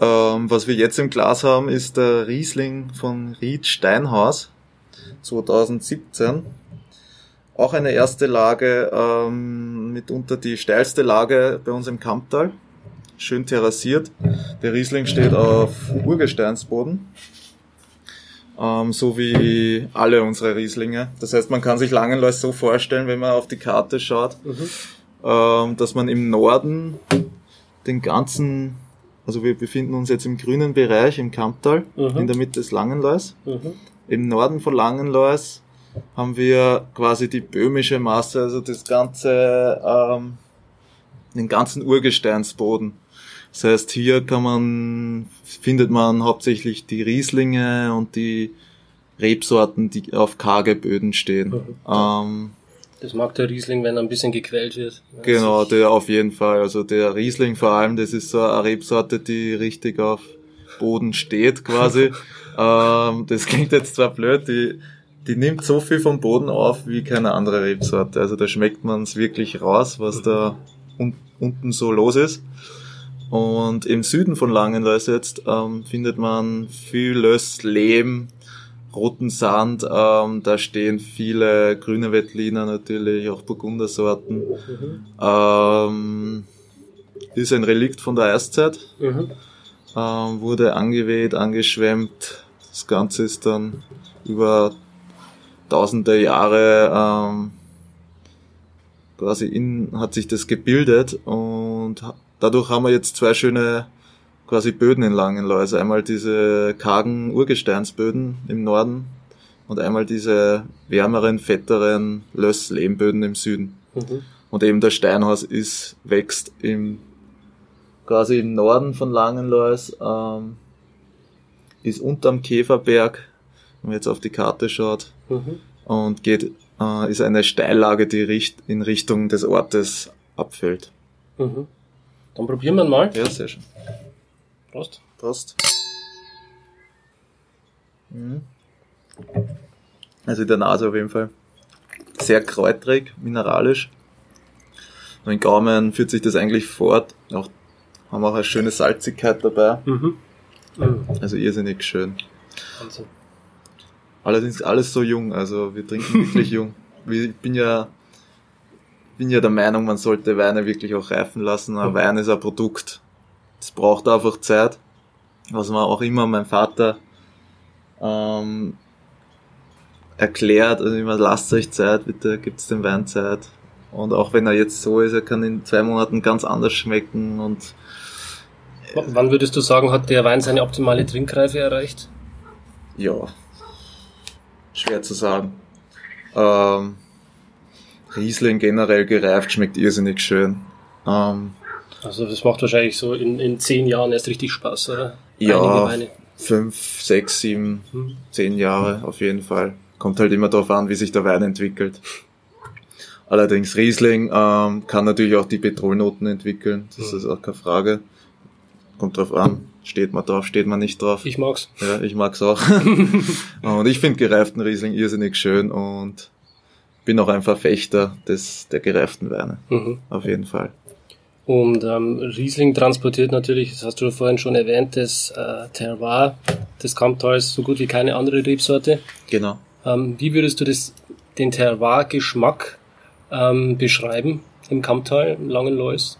Ähm, was wir jetzt im Glas haben, ist der Riesling von Ried Steinhaus 2017. Auch eine erste Lage, ähm, mitunter die steilste Lage bei uns im Kamptal. Schön terrassiert. Der Riesling steht auf Urgesteinsboden ähm, so wie alle unsere Rieslinge. Das heißt, man kann sich Langenlois so vorstellen, wenn man auf die Karte schaut, Mhm. ähm, dass man im Norden den ganzen, also wir befinden uns jetzt im grünen Bereich im Kamptal, Mhm. in der Mitte des Langenlois. Mhm. Im Norden von Langenlois haben wir quasi die böhmische Masse, also das ganze, ähm, den ganzen Urgesteinsboden. Das heißt, hier kann man, findet man hauptsächlich die Rieslinge und die Rebsorten, die auf karge Böden stehen. Mhm. Ähm, Das mag der Riesling, wenn er ein bisschen gequält wird. genau, der auf jeden Fall. Also der Riesling vor allem, das ist so eine Rebsorte, die richtig auf Boden steht quasi. ähm, das klingt jetzt zwar blöd, die, die nimmt so viel vom Boden auf wie keine andere Rebsorte. Also da schmeckt man es wirklich raus, was da un unten so los ist. Und im Süden von Langenlois jetzt ähm, findet man viel Löss, Lehm, roten Sand. Ähm, da stehen viele grüne Veltliner natürlich, auch Burgundersorten. Mhm. Ähm, ist ein Relikt von der Eiszeit. Mhm. Ähm, wurde angeweht, angeschwemmt. Das Ganze ist dann über tausende Jahre ähm, quasi in, hat sich das gebildet und dadurch haben wir jetzt zwei schöne quasi Böden in Langenlois. Also einmal diese kargen Urgesteinsböden im Norden und einmal diese wärmeren, fetteren Löss-Lehmböden im Süden. Mhm. Und Und eben das Steinhaus ist, wächst im, quasi im Norden von Langenlois, ähm, ist unterm Käferberg, wenn man jetzt auf die Karte schaut, Mhm. und geht, äh, ist eine Steillage, die richt, in Richtung des Ortes abfällt. Mhm. Dann probieren wir mal. Ja, sehr schön. Prost. Prost. Mhm. Also in der Nase auf jeden Fall. Sehr kräutrig, mineralisch. Und im Gaumen führt sich das eigentlich fort. Auch, haben auch eine schöne Salzigkeit dabei. Mhm. Mhm. Also irrsinnig schön. Wahnsinn. Allerdings alles so jung, also wir trinken wirklich jung. Ich bin ja, bin ja der Meinung, man sollte Weine wirklich auch reifen lassen. Ein Wein ist ein Produkt. Es braucht einfach Zeit. Was man auch immer mein Vater ähm, erklärt, also immer lasst euch Zeit, bitte gibt's dem Wein Zeit. Und auch wenn er jetzt so ist, er kann in zwei Monaten ganz anders schmecken und W- Wann würdest du sagen, hat der Wein seine optimale Trinkreife erreicht? Ja, schwer zu sagen. Ähm, Riesling generell gereift schmeckt irrsinnig schön. Ähm, Also das macht wahrscheinlich so in, in zehn Jahren erst richtig Spaß, oder? Ja. Fünf, sechs, sieben, Mhm. zehn Jahre auf jeden Fall. Kommt halt immer darauf an, wie sich der Wein entwickelt. Allerdings Riesling ähm, kann natürlich auch die Petrolnoten entwickeln. Das Mhm. ist auch keine Frage. Kommt drauf an. Steht man drauf, steht man nicht drauf. Ich mag's. Ja, ich mag's auch. und ich finde gereiften Riesling irrsinnig schön und bin auch ein Verfechter des, der gereiften Weine. Mhm. Auf jeden Fall. Und ähm, Riesling transportiert natürlich, das hast du vorhin schon erwähnt, das äh, Terroir des Kamptals so gut wie keine andere Rebsorte. Genau. Ähm, wie würdest du das, den Terroir-Geschmack ähm, beschreiben im Kamptal, im Langenlois?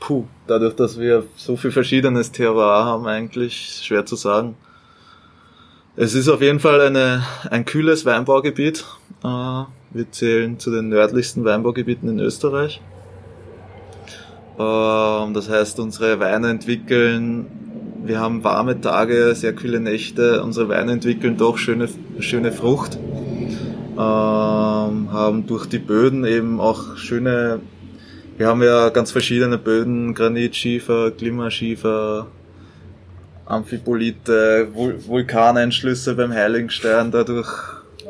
Puh, dadurch, dass wir so viel verschiedenes Terroir haben, eigentlich schwer zu sagen. Es ist auf jeden Fall eine, ein kühles Weinbaugebiet. Äh, wir zählen zu den nördlichsten Weinbaugebieten in Österreich. Ähm, das heißt, unsere Weine entwickeln, wir haben warme Tage, sehr kühle Nächte, unsere Weine entwickeln doch schöne, schöne Frucht. Ähm, haben durch die Böden eben auch schöne, wir haben ja ganz verschiedene Böden, Granitschiefer, Klimaschiefer, Amphibolite, Vul Vulkaneinschlüsse beim Heiligenstein, dadurch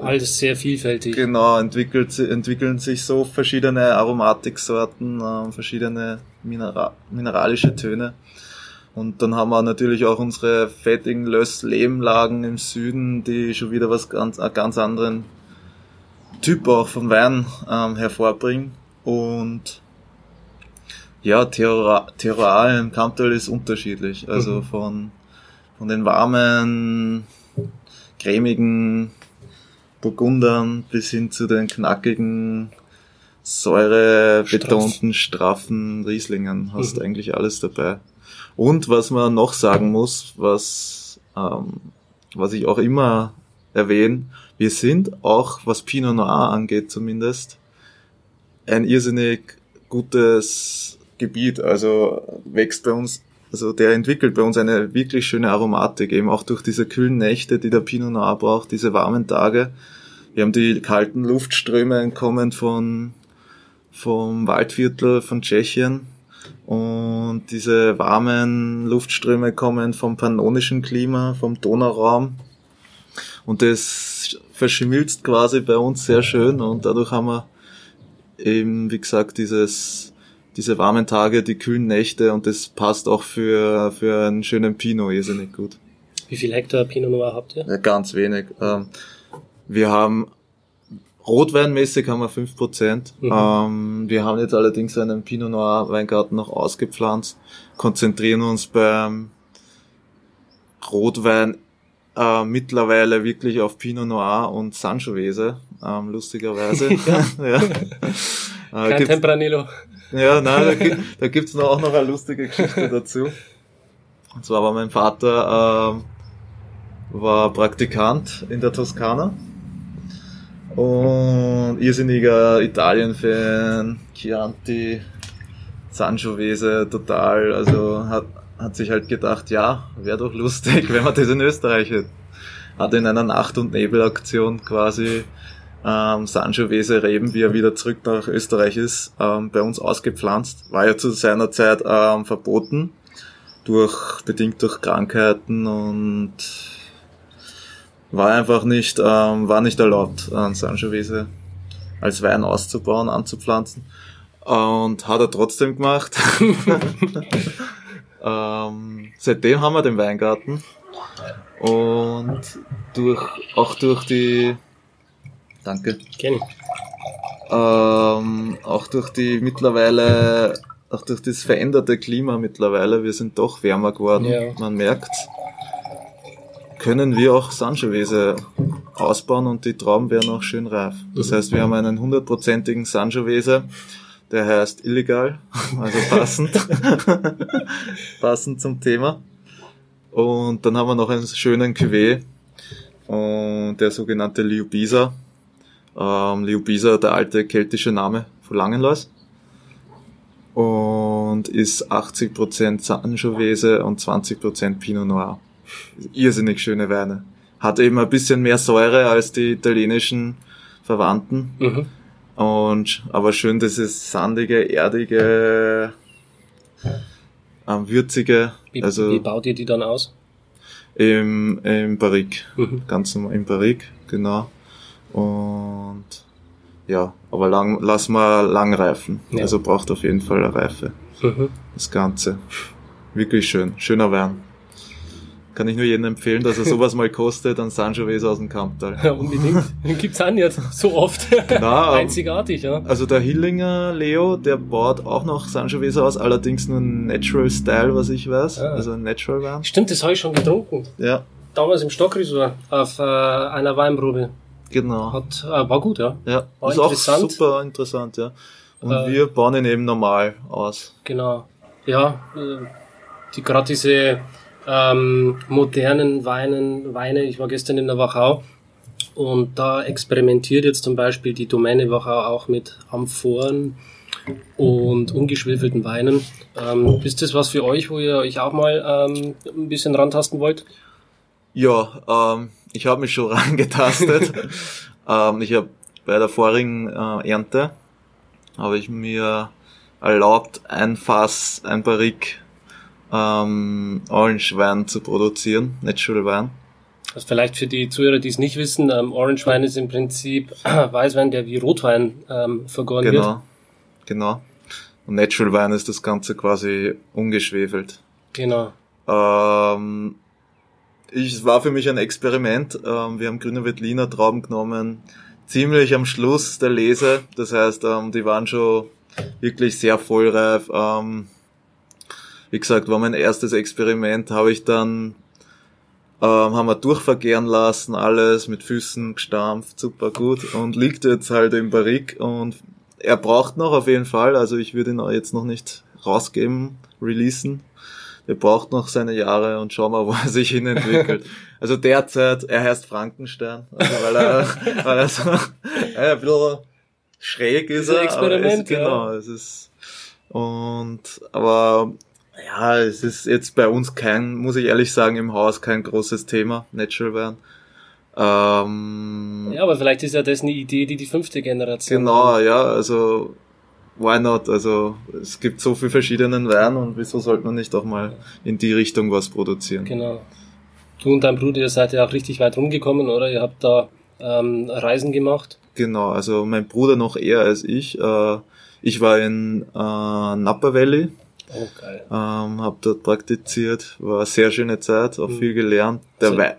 alles sehr vielfältig. Genau, entwickelt, entwickeln sich so verschiedene Aromatiksorten, äh, verschiedene Minera mineralische Töne. Und dann haben wir natürlich auch unsere fettigen Löss-Lehmlagen im Süden, die schon wieder was ganz, einen ganz anderen Typ auch vom Wein ähm, hervorbringen. Und ja, Terroir im Kamptal ist unterschiedlich. Also mhm. von, von den warmen, cremigen Burgundern bis hin zu den knackigen, säurebetonten, straffen Rieslingen hast mhm. eigentlich alles dabei. Und was man noch sagen muss, was, ähm, was ich auch immer erwähne, wir sind auch, was Pinot Noir angeht zumindest, ein irrsinnig gutes Gebiet. Also wächst bei uns, also der entwickelt bei uns eine wirklich schöne Aromatik, eben auch durch diese kühlen Nächte, die der Pinot Noir braucht, diese warmen Tage. Wir haben die kalten Luftströme entkommen von, vom Waldviertel von Tschechien. Und diese warmen Luftströme kommen vom pannonischen Klima, vom Donauraum. Und das verschmilzt quasi bei uns sehr schön und dadurch haben wir eben, wie gesagt, dieses, diese warmen Tage, die kühlen Nächte und das passt auch für, für einen schönen Pinot irrsinnig gut. Wie viel Hektar Pinot Noir habt ihr? Ja, ganz wenig. Ähm, wir haben Rotweinmäßig haben wir 5%. Mhm. Ähm, wir haben jetzt allerdings einen Pinot Noir Weingarten noch ausgepflanzt, konzentrieren uns beim Rotwein äh, mittlerweile wirklich auf Pinot Noir und Sangiovese, ähm, lustigerweise. ja. Kein äh, Tempranillo. Ja, nein, da, gibt, da gibt's noch auch noch eine lustige Geschichte dazu. Und zwar war mein Vater äh, war Praktikant in der Toskana und irrsinniger Italien-Fan, Chianti, Sangiovese, total, also hat, hat sich halt gedacht, ja, wäre doch lustig, wenn man das in Österreich hätte. Hat in einer Nacht- und Nebelaktion quasi ähm, Sangiovese Reben, wie er wieder zurück nach Österreich ist, ähm, bei uns ausgepflanzt. War ja zu seiner Zeit ähm, verboten, durch, bedingt durch Krankheiten und war einfach nicht, ähm, war nicht erlaubt, an Sangiovese als Wein auszubauen, anzupflanzen. Und hat er trotzdem gemacht. ähm, seitdem haben wir den Weingarten. Und durch, auch durch die, danke. Gerne. Ähm, auch durch die mittlerweile, auch durch das veränderte Klima mittlerweile, wir sind doch wärmer geworden, ja. man merkt's können wir auch Sangiovese ausbauen und die Trauben werden auch schön reif. Das heißt, wir haben einen hundertprozentigen Sangiovese, der heißt illegal, also passend, passend zum Thema. Und dann haben wir noch einen schönen Cuvée, und der sogenannte Liubisa. Ähm, Liubisa, der alte keltische Name von Langenlois. Und ist 80% Sangiovese und 20% Pinot Noir irrsinnig schöne Weine. Hat eben ein bisschen mehr Säure als die italienischen Verwandten. Mhm. Und, aber schön dieses sandige, erdige, ähm, würzige. Wie, also, wie baut ihr die dann aus? Im, im Barrique. Mhm. Ganz im Barrique, genau. Und, ja, aber lang, lass mal lang reifen. Ja. Also braucht auf jeden Fall eine Reife. Mhm. Das Ganze. Wirklich schön. Schöner Wein kann ich nur jedem empfehlen, dass er sowas mal kostet, an Sangiovese aus dem Kamptal. Ja, unbedingt. Den gibt's auch nicht so oft. Na, ähm, Einzigartig, ja. Also der Hillinger Leo, der baut auch noch Sangiovese aus, allerdings nur Natural Style, was ich weiß. Ah. Also Natural Wein. Stimmt, das habe ich schon getrunken. Ja, Damals im Stockresort auf äh, einer Weinprobe. Genau. Hat, äh, war gut, ja. Ja, War ist auch interessant. super interessant, ja. Und Äh, wir bauen ihn eben normal aus. Genau. Ja, äh, die gerade diese ähm, modernen Weinen, Weine, ich war gestern in der Wachau und da experimentiert jetzt zum Beispiel die Domäne Wachau auch mit Amphoren und ungeschwefelten Weinen. Ähm, ist das was für euch, wo ihr euch auch mal ähm, ein bisschen rantasten wollt? Ja, ähm, ich habe mich schon rangetastet. ähm, ich habe bei der vorigen äh, Ernte habe ich mir erlaubt, ein Fass, ein Barrik ähm, Orange Wein zu produzieren, Natural Wein. Also vielleicht für die Zuhörer, die es nicht wissen, ähm, Orange Wein ist im Prinzip Weißwein, der wie Rotwein ähm, vergoren wird. Genau, genau. Und Natural Wein ist das Ganze quasi ungeschwefelt. Genau. Ähm, ich, es war für mich ein Experiment. Ähm, wir haben grüne Veltliner Trauben genommen, ziemlich am Schluss der Lese. Das heißt, ähm, die waren schon wirklich sehr vollreif. Ähm, wie gesagt, war mein erstes Experiment. Habe ich dann ähm, haben wir durchvergären lassen, alles mit Füßen gestampft, super gut und liegt jetzt halt im Barrik und er braucht noch auf jeden Fall, also ich würde ihn jetzt noch nicht rausgeben, releasen. Er braucht noch seine Jahre und schauen wir, wo er sich hin entwickelt. Also derzeit, er heißt Frankenstein, also weil er, weil er so ja, ein bisschen schräg ist. Ist ein er, Experiment, es, genau, es ist und aber ja, es ist jetzt bei uns kein, muss ich ehrlich sagen, im Haus kein großes Thema, Natural Wein. Ähm, Ja, aber vielleicht ist ja das eine Idee, die die fünfte Generation. Genau, ja, also why not? Also es gibt so viel verschiedenen Wein und wieso sollte man nicht auch mal in die Richtung was produzieren? Genau. Du und dein Bruder, ihr seid ja auch richtig weit rumgekommen, oder? Ihr habt da ähm, Reisen gemacht. Genau, also mein Bruder noch eher als ich. Äh, ich war in äh, Napa Valley, Oh, geil. ähm, habe dort praktiziert, war eine sehr schöne Zeit, auch Mhm. viel gelernt. Der So. Wein,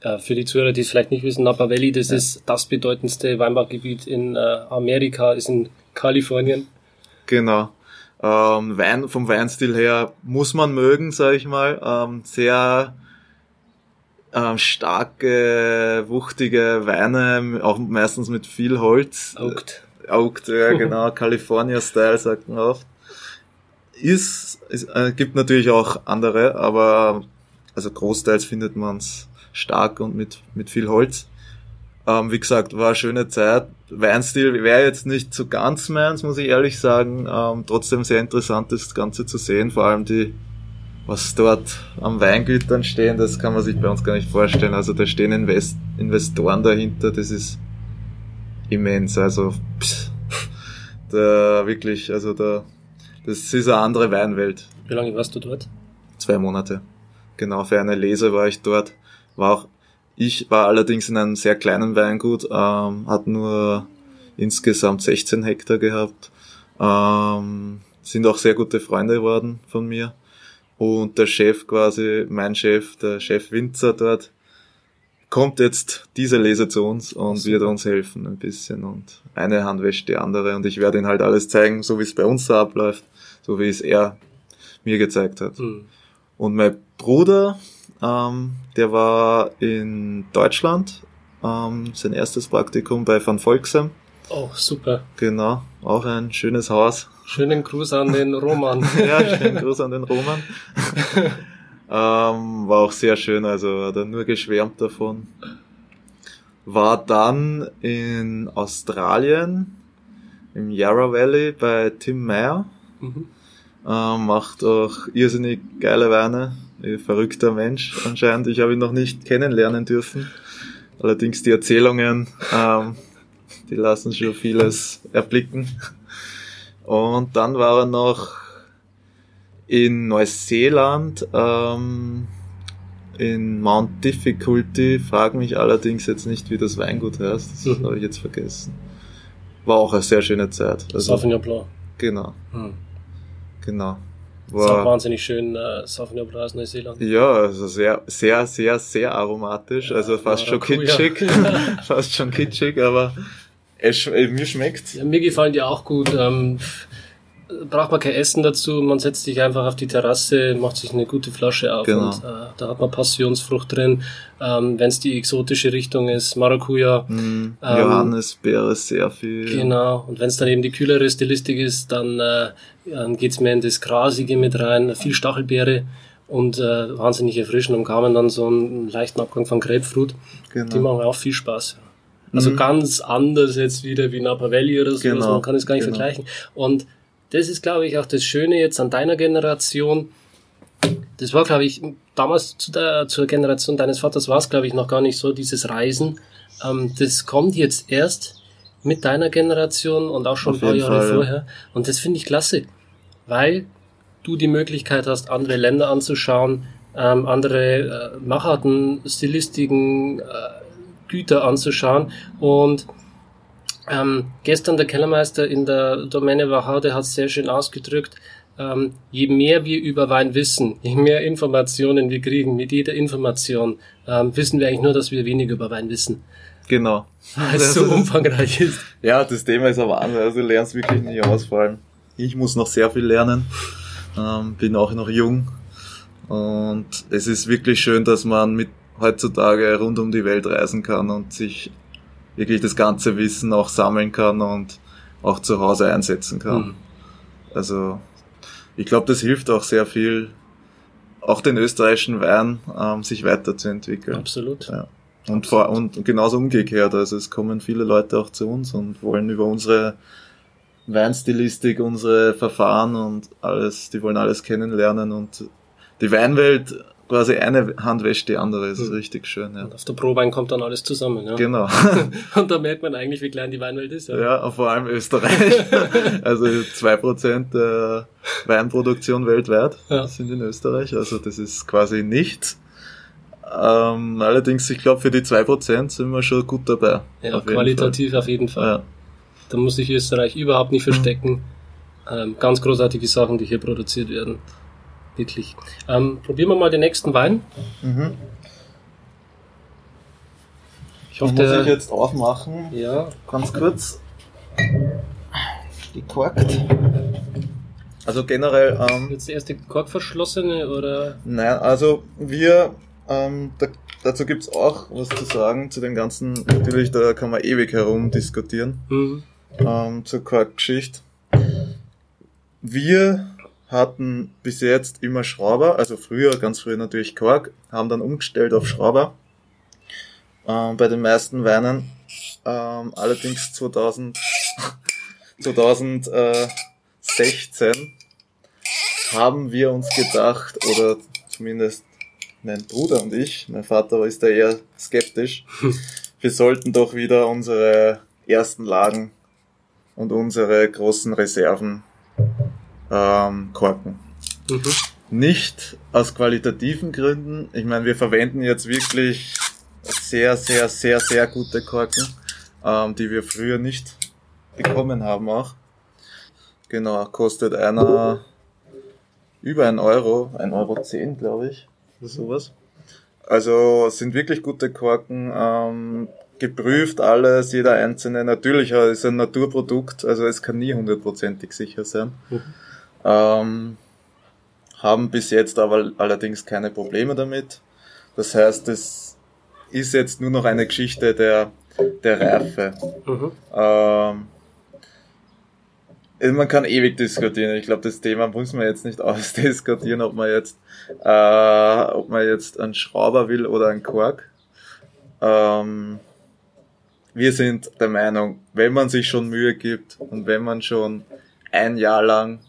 Äh, für die Zuhörer, die es vielleicht nicht wissen, Napa Valley, das ist das bedeutendste Weinbaugebiet in äh, Amerika, ist in Kalifornien. Genau. Ähm, Wein, vom Weinstil her muss man mögen, sag ich mal. Ähm, sehr ähm, starke, wuchtige Weine, auch meistens mit viel Holz. Augt. Augt, ja genau, California-Style sagt man oft. Ist, ist äh, gibt natürlich auch andere, aber also großteils findet man's stark und mit, mit viel Holz. Ähm, wie gesagt, war eine schöne Zeit. Weinstil wäre jetzt nicht so ganz meins, muss ich ehrlich sagen. Ähm, trotzdem sehr interessant, das Ganze zu sehen. Vor allem die, was dort am Weingütern stehen, das kann man sich bei uns gar nicht vorstellen. Also da stehen Invest Investoren dahinter, das ist immens. Also pss, da wirklich, also da, das ist eine andere Weinwelt. Wie lange warst du dort? Zwei Monate. Genau, für eine Lese war ich dort. War auch, ich war allerdings in einem sehr kleinen Weingut, ähm, hat nur insgesamt 16 Hektar gehabt. Ähm, sind auch sehr gute Freunde geworden von mir. Und der Chef quasi, mein Chef, der Chef Winzer dort, kommt jetzt diese Lese zu uns und Super. wird uns helfen ein bisschen. Und eine Hand wäscht die andere und ich werde ihn halt alles zeigen, so wie es bei uns so abläuft, so wie es er mir gezeigt hat. Hm. Und mein Bruder, ähm, der war in Deutschland, ähm, sein erstes Praktikum bei Van Volksem. Oh, super. Genau, auch ein schönes Haus. Schönen Gruß an den Roman. ja, schönen Gruß an den Roman. ähm, war auch sehr schön, also hat er nur geschwärmt davon. War dann in Australien, im Yarra Valley bei Tim Meyer. Mhm. Ähm, macht auch irrsinnig geile Weine. Ein verrückter Mensch anscheinend. Ich habe ihn noch nicht kennenlernen dürfen. Allerdings die Erzählungen, ähm, die lassen schon vieles erblicken. Und dann war er noch in Neuseeland, ähm, in Mount Difficulty. Frag mich allerdings jetzt nicht, wie das Weingut heißt. Das Mhm. habe ich jetzt vergessen. War auch eine sehr schöne Zeit. Also, Sauvignon Blanc. genau. Hm. Genau. Ist auch wahnsinnig schön, äh, Sauvignon aus Neuseeland. Ja, also sehr, sehr, sehr, sehr aromatisch, ja, also fast schon kitschig, fast schon kitschig, aber es, mir schmeckt's. Ja, mir gefallen die auch gut. Ähm, braucht man kein Essen dazu, man setzt sich einfach auf die Terrasse, macht sich eine gute Flasche auf Genau. und äh, da hat man Passionsfrucht drin. Ähm, Wenn es die exotische Richtung ist, Maracuja. Mm, Ähm, Johannisbeere sehr viel. Genau. Und wenn es dann eben die kühlere Stilistik ist, dann, äh, dann geht's mehr in das Grasige mit rein, viel Stachelbeere und äh, wahnsinnig erfrischend und kamen dann so einen leichten Abgang von Grapefruit. Die Genau. machen auch viel Spaß. Also Mhm. ganz anders jetzt wieder wie Napa Valley oder so, Genau, man kann es gar nicht genau. vergleichen. Und das ist, glaube ich, auch das Schöne jetzt an deiner Generation. Das war, glaube ich, damals zu der, zur Generation deines Vaters war es, glaube ich, noch gar nicht so, dieses Reisen. Ähm, das kommt jetzt erst mit deiner Generation und auch schon Auf ein paar Jahre Fall, ja. vorher. Und das finde ich klasse, weil du die Möglichkeit hast, andere Länder anzuschauen, ähm, andere äh, Macharten, Stilistiken, äh, Güter anzuschauen. Und ähm, gestern der Kellermeister in der Domäne Wachau, hat es sehr schön ausgedrückt, ähm, je mehr wir über Wein wissen, je mehr Informationen wir kriegen, mit jeder Information, ähm, wissen wir eigentlich nur, dass wir wenig über Wein wissen, Genau. weil es so umfangreich ist. Ja, das Thema ist aber anders. Also du lernst wirklich nicht aus, vor allem. Ich muss noch sehr viel lernen. Ähm, bin auch noch jung. Und es ist wirklich schön, dass man mit heutzutage rund um die Welt reisen kann und sich wirklich das ganze Wissen auch sammeln kann und auch zu Hause einsetzen kann. Hm. Also ich glaube, das hilft auch sehr viel, auch den österreichischen Wein, ähm, sich weiterzuentwickeln. Absolut. Ja. Und, vor, und genauso umgekehrt. Also es kommen viele Leute auch zu uns und wollen über unsere Weinstilistik, unsere Verfahren und alles, die wollen alles kennenlernen und die Weinwelt quasi eine Hand wäscht die andere. Das ist Mhm. richtig schön, ja. Und auf der Probein kommt dann alles zusammen. Ja. Genau. Und da merkt man eigentlich, wie klein die Weinwelt ist. Ja, vor allem Österreich. also zwei Prozent der Weinproduktion weltweit Ja. sind in Österreich. Also das ist quasi nichts. Ähm, allerdings, ich glaube, für die zwei Prozent sind wir schon gut dabei. Ja, Auf jeden qualitativ auf jeden Fall. Ja. Da muss sich Österreich überhaupt nicht verstecken. Ähm, ganz großartige Sachen, die hier produziert werden. Wirklich. Ähm, probieren wir mal den nächsten Wein. Mhm. Ich hoffe, muss ich jetzt aufmachen. ja, Ganz kurz. Gekorkt. Also generell, ähm, jetzt der erste Korkverschlossene oder? nein, also wir, ähm, da, dazu gibt's auch was zu sagen zu dem Ganzen. Natürlich, da kann man ewig herum diskutieren. Hm, ähm, zur Korkgeschichte. Wir hatten bis jetzt immer Schrauber, also früher, ganz früher natürlich Kork, haben dann umgestellt auf Schrauber. Ähm, bei den meisten Weinen. Ähm, allerdings 2000, 2016 haben wir uns gedacht, oder zumindest mein Bruder und ich, mein Vater ist da eher skeptisch, wir sollten doch wieder unsere ersten Lagen und unsere großen Reserven ähm, korken. mhm. Nicht aus qualitativen Gründen. Ich meine, wir verwenden jetzt wirklich sehr, sehr, sehr, sehr gute Korken, ähm, die wir früher nicht bekommen haben auch. Genau, kostet einer über ein Euro, ein Euro zehn, glaube ich, oder sowas. Also sind wirklich gute Korken, ähm, geprüft alles, jeder einzelne. Natürlich äh, ist ein Naturprodukt, also es kann nie hundertprozentig sicher sein. Mhm. Ähm, haben bis jetzt aber allerdings keine Probleme damit. Das heißt, es ist jetzt nur noch eine Geschichte der, der Reife. Mhm. Ähm, man kann ewig diskutieren. Ich glaube, das Thema muss man jetzt nicht ausdiskutieren, ob man jetzt, äh, ob man jetzt einen Schrauber will oder einen Kork. Ähm, wir sind der Meinung, wenn man sich schon Mühe gibt und wenn man schon ein Jahr lang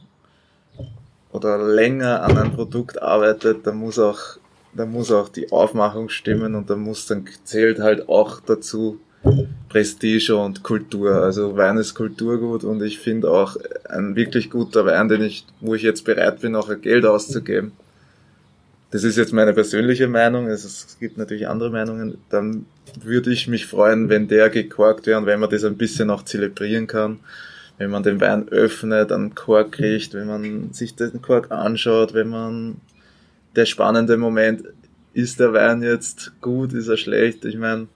oder länger an einem Produkt arbeitet, dann muss auch, dann muss auch die Aufmachung stimmen und dann muss dann zählt halt auch dazu Prestige und Kultur. Also Wein ist Kulturgut und ich finde auch ein wirklich guter Wein, den ich, wo ich jetzt bereit bin, auch Geld auszugeben. Das ist jetzt meine persönliche Meinung, es, es gibt natürlich andere Meinungen, dann würde ich mich freuen, wenn der gekorkt wäre und wenn man das ein bisschen auch zelebrieren kann, wenn man den Wein öffnet, einen Kork kriegt, wenn man sich den Kork anschaut, wenn man der spannende Moment, ist der Wein jetzt gut, ist er schlecht? Ich meine,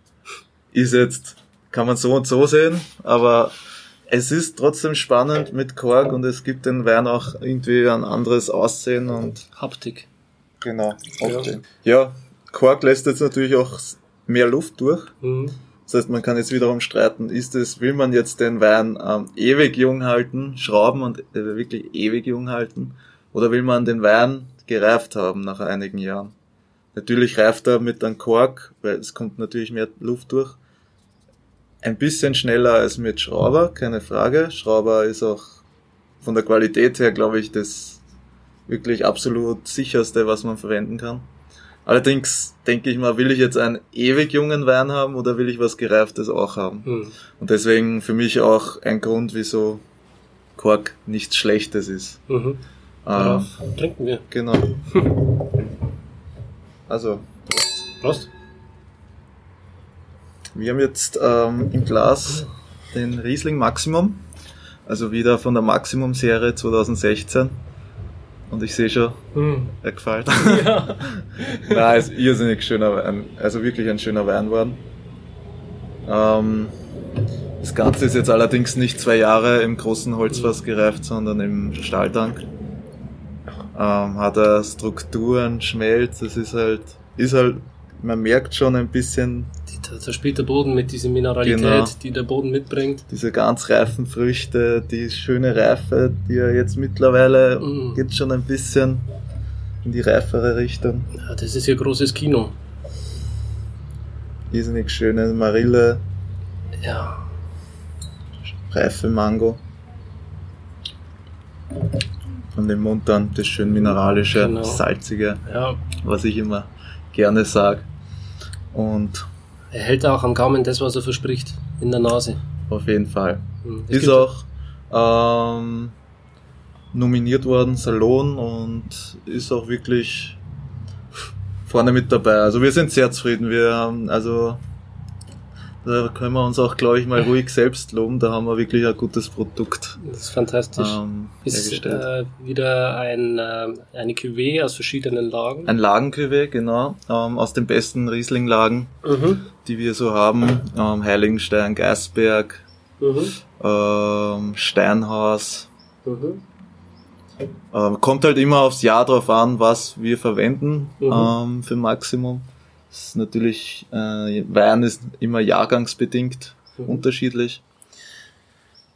ist jetzt, kann man so und so sehen, aber es ist trotzdem spannend mit Kork und es gibt den Wein auch irgendwie ein anderes Aussehen und Haptik. genau. Ja. Ja, Kork lässt jetzt natürlich auch mehr Luft durch. Mhm. Das heißt, man kann jetzt wiederum streiten, ist es, will man jetzt den Wein ähm, ewig jung halten, schrauben und äh, wirklich ewig jung halten, oder will man den Wein gereift haben nach einigen Jahren? Natürlich reift er mit einem Kork, weil es kommt natürlich mehr Luft durch. Ein bisschen schneller als mit Schrauber, keine Frage. Schrauber ist auch von der Qualität her, glaube ich, das wirklich absolut sicherste, was man verwenden kann. Allerdings denke ich mal, will ich jetzt einen ewig jungen Wein haben oder will ich was Gereiftes auch haben? Mhm. Und deswegen für mich auch ein Grund, wieso Kork nichts Schlechtes ist. Mhm. Ähm, trinken wir. genau. Also, Prost. wir haben jetzt ähm, im Glas den Riesling Maximum, also wieder von der Maximum-Serie 2016. Und ich sehe schon, Mhm. er gefällt. Ja. Nein, ist irrsinnig schöner Wein. Also wirklich ein schöner Wein worden. Ähm, das Ganze ist jetzt allerdings nicht zwei Jahre im großen Holzfass gereift, sondern im Stahltank. Ähm, hat er Strukturen, Schmelz, das ist halt, ist halt, man merkt schon ein bisschen Spielt der Boden mit dieser Mineralität, Genau. die der Boden mitbringt. diese ganz reifen Früchte, die schöne Reife, die er jetzt mittlerweile Mm. geht schon ein bisschen in die reifere Richtung. Ja, das ist ja großes Kino. Irrsinnig schöne Marille, Ja. reife Mango. Von dem Mund dann das schön mineralische, Genau. salzige, Ja. was ich immer gerne sag. Und Er hält auch am Gaumen das, was er verspricht. In der Nase. auf jeden Fall. Mhm. Es Ist auch ähm, nominiert worden, Salon, und ist auch wirklich vorne mit dabei. Also wir sind sehr zufrieden. Wir haben, also da können wir uns auch, glaube ich, mal ruhig selbst loben. Da haben wir wirklich ein gutes Produkt Das ist fantastisch. ähm, ist äh, wieder ein, äh, eine Cuvée aus verschiedenen Lagen. Ein Lagencuvée, genau, ähm, aus den besten Riesling-Lagen, Mhm. Die wir so haben. Ähm, Heiligenstein, Geisberg, Mhm. ähm, Steinhaus. Mhm. Ähm, kommt halt immer aufs Jahr drauf an, was wir verwenden Mhm. ähm, für Maximum. Das ist natürlich, äh, Wein ist immer jahrgangsbedingt Mhm. unterschiedlich.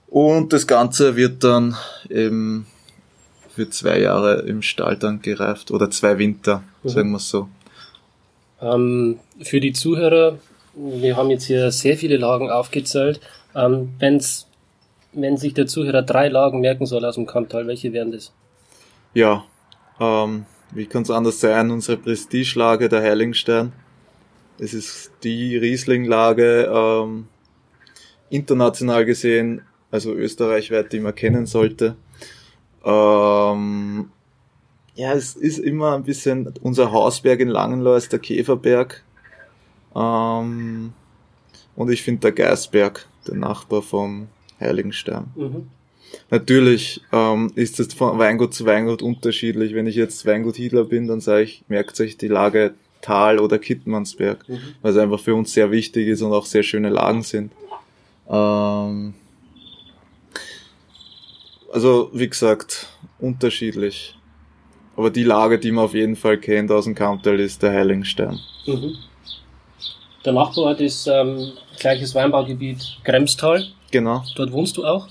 Und das Ganze wird dann eben für zwei Jahre im Stahltank gereift oder zwei Winter, Mhm. sagen wir so. Ähm, für die Zuhörer, wir haben jetzt hier sehr viele Lagen aufgezählt. Ähm, wenn's, wenn sich der Zuhörer drei Lagen merken soll aus dem Kamptal, welche wären das? Ja, ähm, wie kann es anders sein? Unsere Prestigelage, der Heiligenstein. Es ist die Riesling-Lage, ähm, international gesehen, also österreichweit, die man kennen sollte. Ähm, ja, es ist immer ein bisschen, unser Hausberg in Langenloh ist der Käferberg. Ähm, und ich finde der Geisberg, der Nachbar vom Heiligenstein. Mhm. Natürlich ähm, ist es von Weingut zu Weingut unterschiedlich. Wenn ich jetzt Weingut Hiedler bin, dann sage ich, merkt euch die Lage Tal oder Kittmannsberg, Mhm. weil es einfach für uns sehr wichtig ist und auch sehr schöne Lagen sind. Ähm, also wie gesagt, unterschiedlich. Aber die Lage, die man auf jeden Fall kennt aus dem Kamptal, ist der Heiligenstein. Mhm. Der Nachbarort ist ähm, gleiches Weinbaugebiet Kremstal. Genau. Dort wohnst du auch?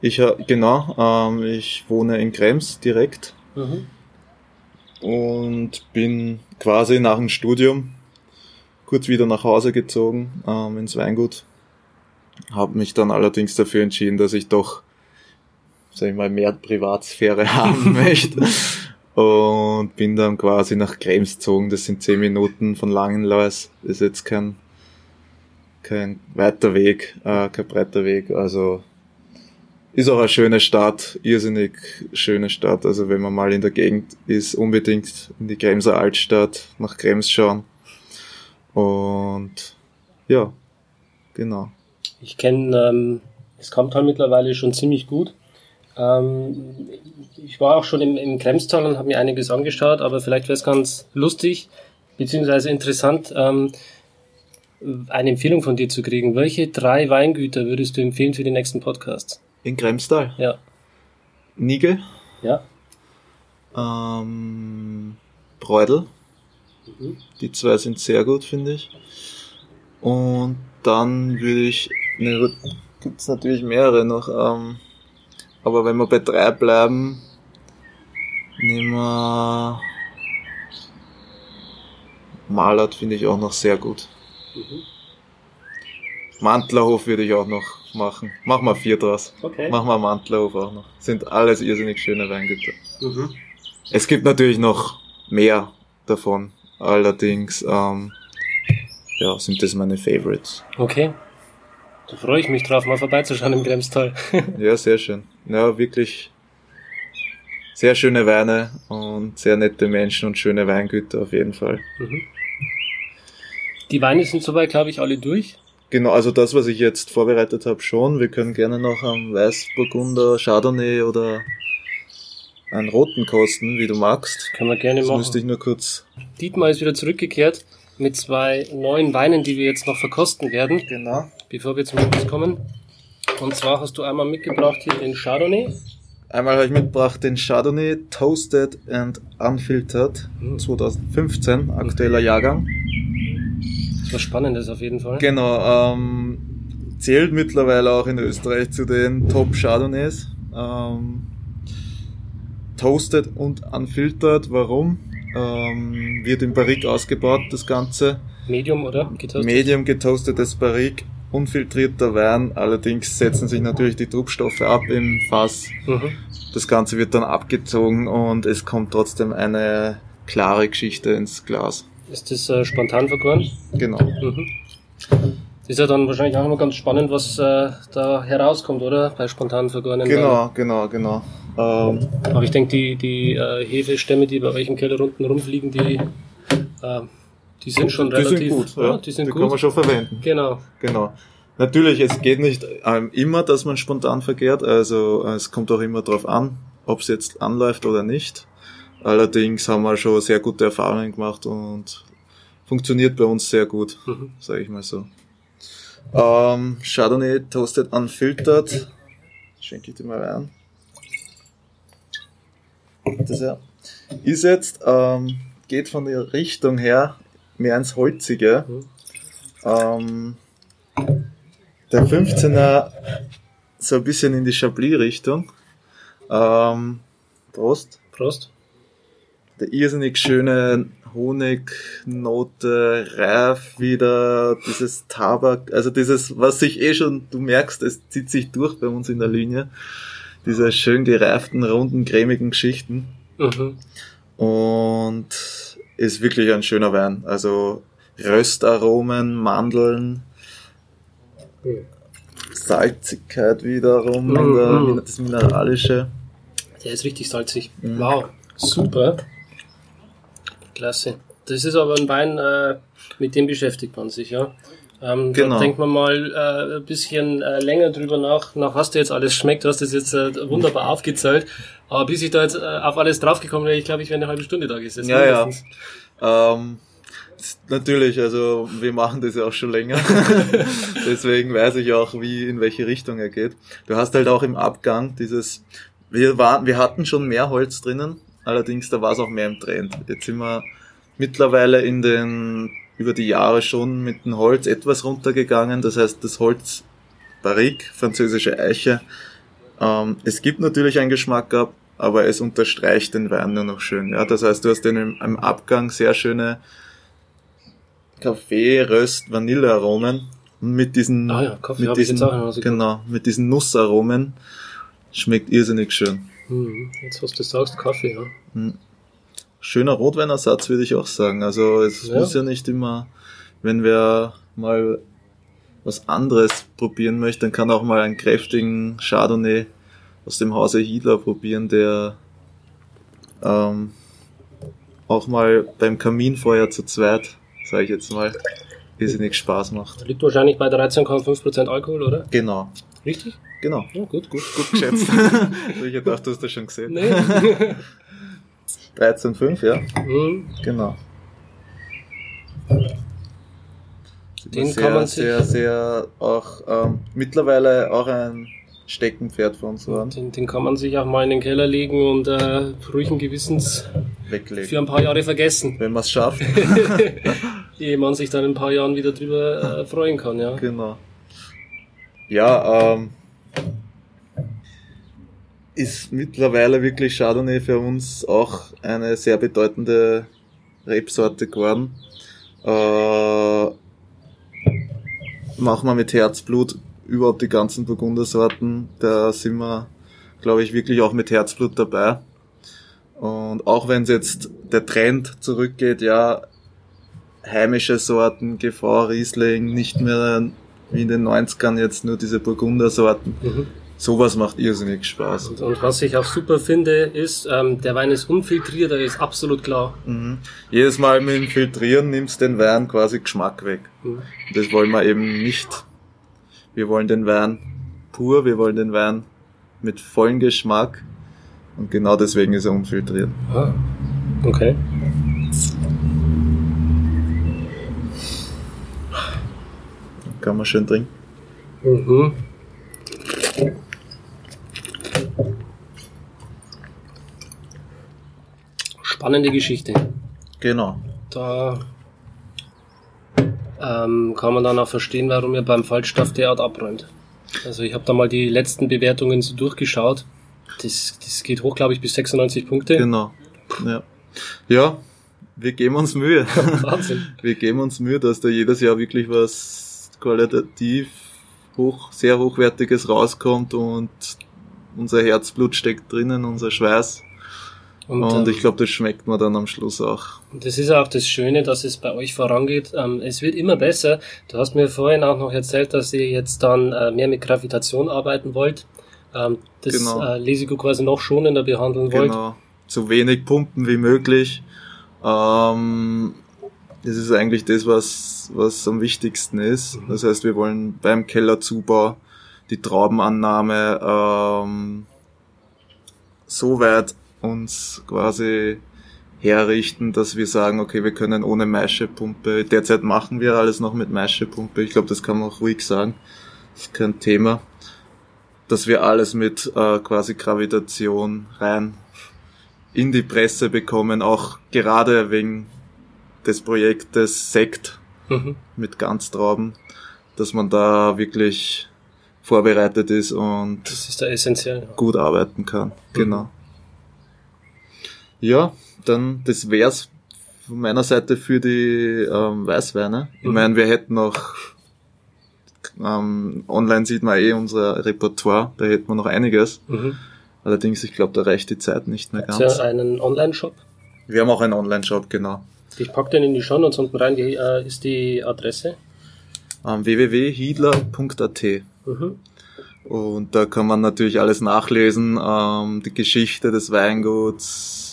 Ich ha- genau, ähm, ich wohne in Krems direkt. Mhm. und bin quasi nach dem Studium kurz wieder nach Hause gezogen ähm, ins Weingut. Habe mich dann allerdings dafür entschieden, dass ich doch, sag ich mal, mehr Privatsphäre haben möchte. Und bin dann quasi nach Krems gezogen. Das sind zehn Minuten von Langenlois. Ist jetzt kein, kein weiter Weg, äh, kein breiter Weg. Also ist auch eine schöne Stadt, irrsinnig schöne Stadt. Also wenn man mal in der Gegend ist, unbedingt in die Kremser Altstadt nach Krems schauen. Und ja, genau. Ich kenne ähm, Es kommt halt mittlerweile schon ziemlich gut. Ähm, ich war auch schon im, im Kremstal und habe mir einiges angeschaut, aber vielleicht wäre es ganz lustig beziehungsweise interessant, ähm, eine Empfehlung von dir zu kriegen. Welche drei Weingüter würdest du empfehlen für den nächsten Podcast? In Kremstal. Ja. Nigel, Ja. ähm, Breudel. Mhm. Die zwei sind sehr gut, finde ich. Und dann würde ich, ne, gibt es natürlich mehrere noch, ähm, aber wenn wir bei drei bleiben, nehmen wir Malert finde ich auch noch sehr gut. Mhm. Mantlerhof würde ich auch noch machen. Mach mal vier draus. Okay. Mach mal Mantlerhof auch noch. Sind alles irrsinnig schöne Weingüter. Mhm. Es gibt natürlich noch mehr davon. Allerdings, ähm, ja, sind das meine Favorites. Okay. Da freue ich mich drauf, mal vorbeizuschauen im Kremstal. Ja, sehr schön. Ja, wirklich sehr schöne Weine und sehr nette Menschen und schöne Weingüter auf jeden Fall. Mhm. Die Weine sind soweit, glaube ich, alle durch. Genau, also das, was ich jetzt vorbereitet habe, schon. Wir können gerne noch am Weißburgunder, Chardonnay oder einen roten kosten, wie du magst. Können wir gerne Das machen. müsste ich nur kurz. Dietmar ist wieder zurückgekehrt mit zwei neuen Weinen, die wir jetzt noch verkosten werden, Genau. bevor wir zum Schluss kommen. Und zwar hast du einmal mitgebracht hier den Chardonnay. Einmal habe ich mitgebracht den Chardonnay Toasted and Unfiltered Hm. 2015, aktueller Jahrgang. Das war Spannendes auf jeden Fall. Genau, ähm, zählt mittlerweile auch in Österreich zu den Top Chardonnays. Ähm, toasted und unfiltered, warum? Ähm, wird im Barrique ausgebaut, das Ganze. Medium, oder? Getoastet? Medium getoastetes Barrique, unfiltrierter Wein, allerdings setzen sich natürlich die Trubstoffe ab im Fass. Mhm. Das Ganze wird dann abgezogen und es kommt trotzdem eine klare Geschichte ins Glas. Ist das äh, spontan vergoren? Genau. Mhm. Das ist ja dann wahrscheinlich auch immer ganz spannend, was äh, da herauskommt, oder? Bei spontan vergorenen. Genau, genau, genau. Ähm, Aber ich denke, die, die äh, Hefestämme, die bei euch im Keller unten rumfliegen, die, äh, die sind schon die relativ. sind gut, ja, die sind kann man gut. schon verwenden. Genau. Genau. Natürlich, es geht nicht ähm, immer, dass man spontan verkehrt. Also äh, es kommt auch immer drauf an, ob es jetzt anläuft oder nicht. Allerdings haben wir schon sehr gute Erfahrungen gemacht und funktioniert bei uns sehr gut, Mhm. sage ich mal so. Ähm, Chardonnay Toasted Unfiltered. Schenke ich dir mal rein. Das ja. Ist jetzt, ähm, geht von der Richtung her mehr ins Holzige. Mhm. Ähm, der 15er so ein bisschen in die Chablis-Richtung. Ähm, Prost. Prost. Der irrsinnig schöne Honignote, reif wieder, dieses Tabak, also dieses, was sich eh schon, du merkst, es zieht sich durch bei uns in der Linie. Diese schön gereiften, runden, cremigen Geschichten. Mhm. Und ist wirklich ein schöner Wein. Also Röstaromen, Mandeln, Salzigkeit wiederum, Mm, mm. das Mineralische. Der ist richtig salzig. Mhm. Wow. Super. Klasse. Das ist aber ein Wein, äh, mit dem beschäftigt man sich, ja. Ähm, Genau. Da denkt man mal äh, ein bisschen äh, länger drüber nach, nach was dir jetzt alles schmeckt. Du hast das jetzt äh, wunderbar aufgezählt. Aber bis ich da jetzt äh, auf alles draufgekommen wäre, ich glaube, ich wäre eine halbe Stunde da gesessen. Ja, ja. Ähm, natürlich, also wir machen das ja auch schon länger. Deswegen weiß ich auch, wie, in welche Richtung er geht. Du hast halt auch im Abgang dieses, wir waren, wir hatten schon mehr Holz drinnen, allerdings da war es auch mehr im Trend. Jetzt sind wir mittlerweile in den, über die Jahre schon mit dem Holz etwas runtergegangen. Das heißt, das Holz Barrique, französische Eiche, ähm, es gibt natürlich einen Geschmack ab, aber es unterstreicht den Wein nur noch schön. Ja, das heißt, du hast den im, im Abgang sehr schöne Kaffee, Röst, Vanillearomen und mit diesen, Ah ja, Kaffee mit diesen, genau, mit diesen Nussaromen schmeckt irrsinnig schön. Hm, jetzt, was du sagst, Kaffee, ja. Schöner Rotweinersatz würde ich auch sagen. Also es Ja. muss ja nicht immer, wenn wer mal was anderes probieren möchte, dann kann auch mal einen kräftigen Chardonnay aus dem Hause Hidler probieren, der ähm, auch mal beim Kaminfeuer zu zweit, sage ich jetzt mal, irrsinnig Spaß macht. Liegt wahrscheinlich bei 13,5% Alkohol, oder? Genau, Richtig? Genau. Ja, gut, gut. Gut geschätzt. Also ich dachte, du hast das schon gesehen. Nee. 13,5, ja. Mhm. Genau. Den sehr, kann man sich- sehr, sehr auch ähm, mittlerweile auch ein Steckenpferd von uns waren. Den, den kann man sich auch mal in den Keller legen und äh, ruhigen Gewissens Weglegen. für ein paar Jahre vergessen, Wenn man es schafft. ehe man sich dann in ein paar Jahren wieder drüber äh, freuen kann, ja. Genau. Ja, ähm, ist mittlerweile wirklich Chardonnay für uns auch eine sehr bedeutende Rebsorte geworden. Äh, machen wir mit Herzblut überhaupt die ganzen Burgundersorten. Da sind wir, glaube ich, wirklich auch mit Herzblut dabei. Und auch wenn es jetzt der Trend zurückgeht, ja, heimische Sorten, GV, Riesling, nicht mehr wie in den 90ern jetzt nur diese Burgundersorten. Mhm. Sowas macht irrsinnig Spaß. Und, und was ich auch super finde, ist, ähm, der Wein ist unfiltriert, der ist absolut klar. Mhm. Jedes Mal mit dem Filtrieren nimmst den Wein quasi Geschmack weg. Mhm. Das wollen wir eben nicht. Wir wollen den Wein pur, wir wollen den Wein mit vollem Geschmack. Und genau deswegen ist er unfiltriert. Ah, okay. Kann man schön trinken. Mhm. Spannende Geschichte. Genau. Da ähm, kann man dann auch verstehen, warum ihr beim Falstaff derart abräumt. Also ich habe da mal die letzten Bewertungen so durchgeschaut. Das, das geht hoch, glaube ich, bis 96 Punkte. Genau. Ja. ja, wir geben uns Mühe. Wahnsinn. wir geben uns Mühe, dass da jedes Jahr wirklich was qualitativ hoch, sehr hochwertiges rauskommt und unser Herzblut steckt drinnen, unser Schweiß. Und, Und, ähm, ich glaube, das schmeckt man dann am Schluss auch. Das ist auch das Schöne, dass es bei euch vorangeht. Ähm, es wird immer besser. Du hast mir vorhin auch noch erzählt, dass ihr jetzt dann äh, mehr mit Gravitation arbeiten wollt. Ähm, das Genau. äh, Lesigo quasi noch schonender behandeln wollt. Genau. So wenig pumpen wie möglich. Das ist eigentlich das, was, was am wichtigsten ist. Mhm. Das heißt, wir wollen beim Kellerzubau die Traubenannahme so weit uns quasi herrichten, dass wir sagen, okay, wir können ohne Maischepumpe, derzeit machen wir alles noch mit Maischepumpe, ich glaube, das kann man auch ruhig sagen, das ist kein Thema, dass wir alles mit äh, quasi Gravitation rein in die Presse bekommen, auch gerade wegen des Projektes Sekt Mhm. mit Ganztrauben, dass man da wirklich vorbereitet ist und ist essentiell. gut arbeiten kann. Genau. Ja, dann das wär's von meiner Seite für die ähm, Weißweine. Ich Mhm. meine, wir hätten noch ähm, online sieht man eh unser Repertoire, da hätten wir noch einiges. Mhm. Allerdings, ich glaube, da reicht die Zeit nicht mehr Habt ganz. ihr einen Online-Shop? Wir haben auch einen Online-Shop, genau. Ich pack den in die Show Notes unten rein. Wie äh, ist die Adresse? Ähm, www.hiedler.at Mhm. Und da kann man natürlich alles nachlesen, ähm, die Geschichte des Weinguts,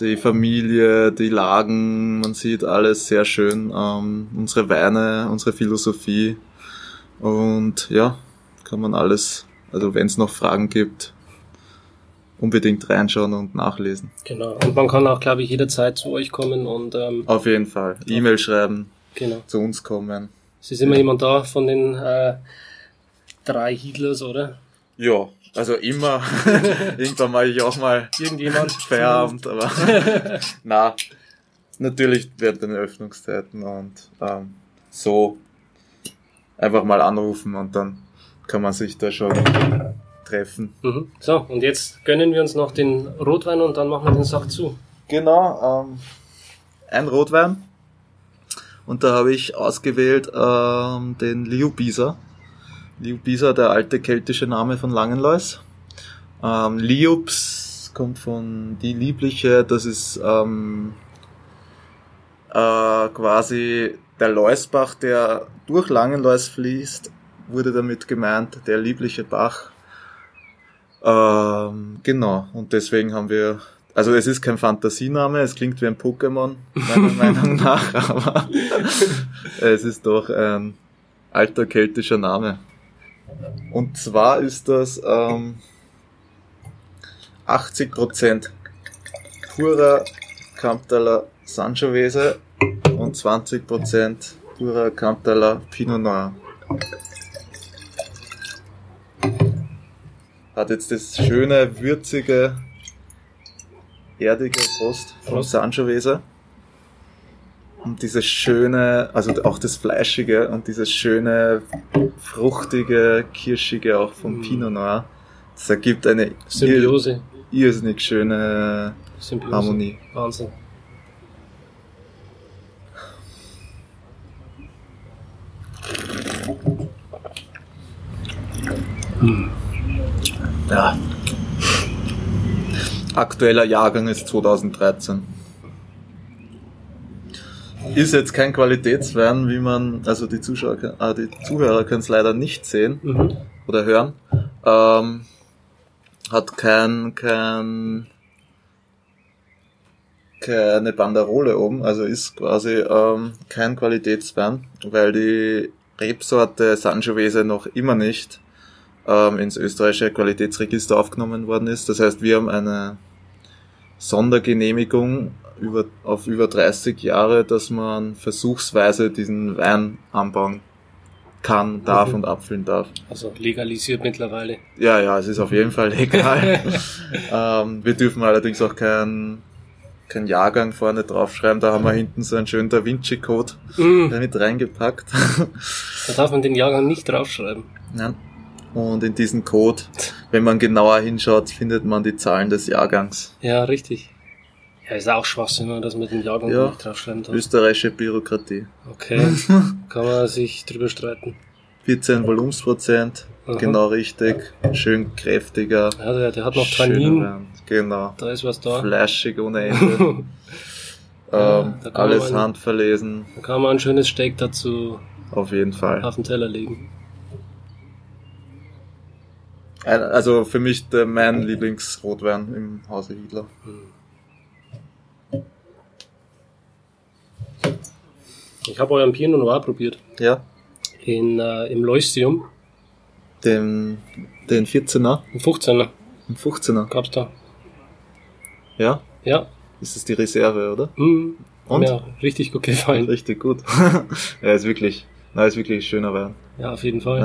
die Familie, die Lagen, man sieht alles sehr schön, ähm, unsere Weine, unsere Philosophie und ja, kann man alles, also wenn es noch Fragen gibt, unbedingt reinschauen und nachlesen. Genau. Und man kann auch, glaube ich, jederzeit zu euch kommen und ähm, Auf jeden Fall. E-Mail schreiben, genau. zu uns kommen. Es ist immer jemand da von den äh, drei Hiedlers, oder? Ja, also immer. Irgendwann mache ich auch mal Irgendjemand. Feierabend, aber na, natürlich während den Öffnungszeiten und ähm, so einfach mal anrufen und dann kann man sich da schon treffen. Mhm. So, und jetzt gönnen wir uns noch den Rotwein und dann machen wir den Sack zu. Genau, ähm, ein Rotwein und da habe ich ausgewählt ähm, den Liu Bisa. Liu Bisa, der alte keltische Name von Langenlois. Ähm, Liups kommt von die Liebliche, das ist ähm, äh, quasi der Leusbach, der durch Langenlois fließt, wurde damit gemeint, der liebliche Bach. Ähm, genau, und deswegen haben wir, also es ist kein Fantasiename, es klingt wie ein Pokémon, meiner Meinung nach, aber es ist doch ein alter keltischer Name. Und zwar ist das ähm, 80% purer Kamptaler Sangiovese und 20% purer Kamptaler Pinot Noir. Hat jetzt das schöne, würzige, erdige vom Prost. Sangiovese. Und dieses schöne, also auch das Fleischige und dieses schöne, fruchtige, kirschige auch vom Mm. Pinot Noir. Das ergibt eine Symbiose. ir irrsinnig schöne Symbiose. Harmonie. Wahnsinn. Ja. Aktueller Jahrgang ist 2013. Ist jetzt kein Qualitätswein, wie man, also die Zuschauer, ah, die Zuhörer können es leider nicht sehen Mhm. oder hören. Ähm, hat kein, kein, keine Banderole oben, also ist quasi ähm, kein Qualitätswein, weil die Rebsorte Sangiovese noch immer nicht ähm, ins österreichische Qualitätsregister aufgenommen worden ist. Das heißt, wir haben eine Sondergenehmigung über, auf über 30 Jahre, dass man versuchsweise diesen Wein anbauen kann, darf Mhm. und abfüllen darf. Also legalisiert mittlerweile. Ja, ja, es ist auf jeden Fall legal. ähm, wir dürfen allerdings auch keinen kein Jahrgang vorne draufschreiben. Da haben wir hinten so einen schönen Da Vinci-Code Mhm. mit reingepackt. Da darf man den Jahrgang nicht draufschreiben. ja. Und in diesem Code, wenn man genauer hinschaut, findet man die Zahlen des Jahrgangs. Ja, richtig. Ja, ist auch Schwachsinn, dass man den Jahrgang Ja. nicht draufschreiben darf. Österreichische Bürokratie. Okay, kann man sich drüber streiten. 14 Volumensprozent, Aha. genau richtig. Schön kräftiger. Ja, der, der hat noch Tannin. Genau. da ist was da. Fleischig ohne Ende. Ja, ähm, kann alles man- handverlesen. Da kann man ein schönes Steak dazu Auf jeden Fall. auf den Teller legen. Also für mich der, mein Lieblingsrotwein im Hause Hiedler. Ich habe euren Pinot Noir probiert. Ja. In, äh, Im Leustium. Den, den 14er, Im 15er den 15er. gab's da. Ja. Ja. Ist es die Reserve, oder? Mhm. Und? Ja, richtig gut gefallen. Richtig gut. ja, ist wirklich, na, ist wirklich ein schöner Wein. Ja, auf jeden Fall.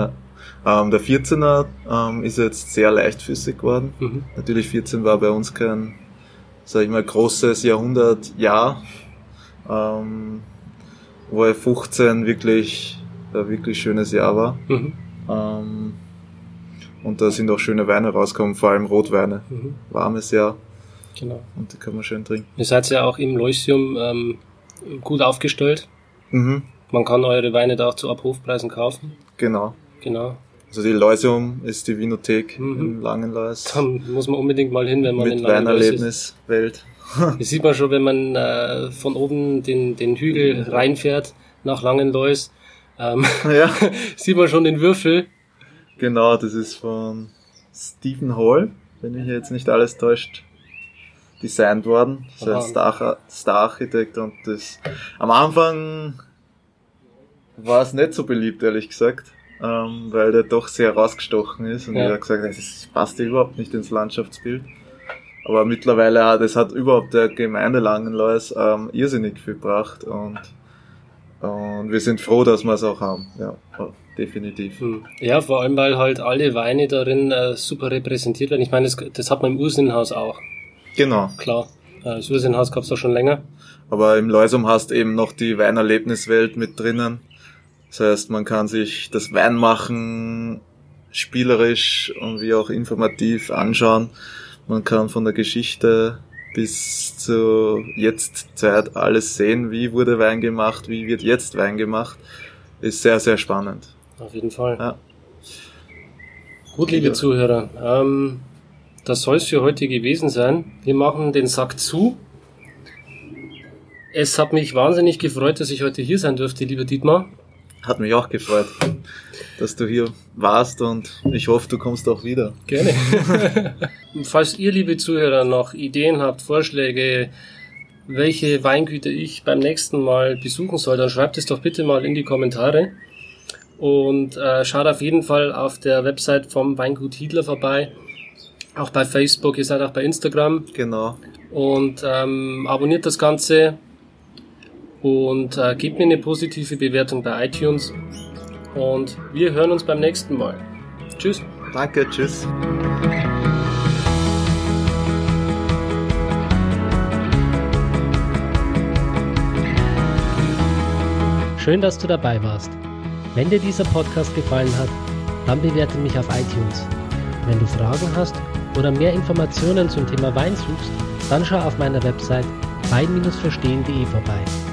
Ja. Ähm, der 14er ähm, ist jetzt sehr leichtfüßig geworden. Mhm. Natürlich 14 war bei uns kein, sag ich mal, großes Jahrhundertjahr. Ähm, wo 15 wirklich, ein wirklich schönes Jahr war. Mhm. Ähm, und da sind auch schöne Weine rausgekommen, vor allem Rotweine. Mhm. Warmes Jahr Genau. und die kann man schön trinken. Ihr seid ja auch im Leustium ähm, gut aufgestellt. Mhm, Man kann eure Weine da auch zu Abhofpreisen kaufen. genau. Genau. Also die Leusium ist die Vinothek Mhm. in Langenlois. Da muss man unbedingt mal hin, wenn man Mit in Langenlois ist. Weinerlebniswelt. Das sieht man schon, wenn man äh, von oben den, den Hügel reinfährt nach Langenlois. Ähm, ja, sieht man schon den Würfel. genau, das ist von Stephen Hall, wenn mich jetzt nicht alles täuscht, designt worden. Das ist ein Star- Star-Architekt und das am Anfang war es nicht so beliebt, ehrlich gesagt, ähm, weil der doch sehr rausgestochen ist und Ja. ich habe gesagt, das passt ja überhaupt nicht ins Landschaftsbild. Aber mittlerweile hat es hat überhaupt der Gemeinde Langenlois ähm, irrsinnig viel gebracht und, und wir sind froh, dass wir es auch haben. Ja, definitiv. Hm. Ja, vor allem, weil halt alle Weine darin äh, super repräsentiert werden. Ich meine, das, das hat man im Ursinnhaus auch, Genau. klar. Äh, Das Ursinnhaus gab's auch schon länger. Aber im Leusum hast eben noch die Weinerlebniswelt mit drinnen. Das heißt, man kann sich das Weinmachen spielerisch und wie auch informativ anschauen. Man kann von der Geschichte bis zur Jetztzeit alles sehen. Wie wurde Wein gemacht? Wie wird jetzt Wein gemacht? Ist sehr, sehr spannend. Auf jeden Fall. Ja. Gut, liebe Ja. Zuhörer, ähm, das soll es für heute gewesen sein. Wir machen den Sack zu. Es hat mich wahnsinnig gefreut, dass ich heute hier sein durfte, lieber Dietmar. Hat mich auch gefreut, dass du hier warst und ich hoffe, du kommst auch wieder. Gerne. Falls ihr, liebe Zuhörer, noch Ideen habt, Vorschläge, welche Weingüter ich beim nächsten Mal besuchen soll, dann schreibt es doch bitte mal in die Kommentare. Und äh, schaut auf jeden Fall auf der Website vom Weingut Hiedler vorbei. Auch bei Facebook, ihr seid auch bei Instagram. Genau. Und ähm, abonniert das Ganze und äh, gebt mir eine positive Bewertung bei iTunes. Und wir hören uns beim nächsten Mal. Tschüss. Danke, tschüss. Schön, dass du dabei warst. Wenn dir dieser Podcast gefallen hat, dann bewerte mich auf iTunes. Wenn du Fragen hast oder mehr Informationen zum Thema Wein suchst, dann schau auf meiner Website wein-verstehen.de vorbei.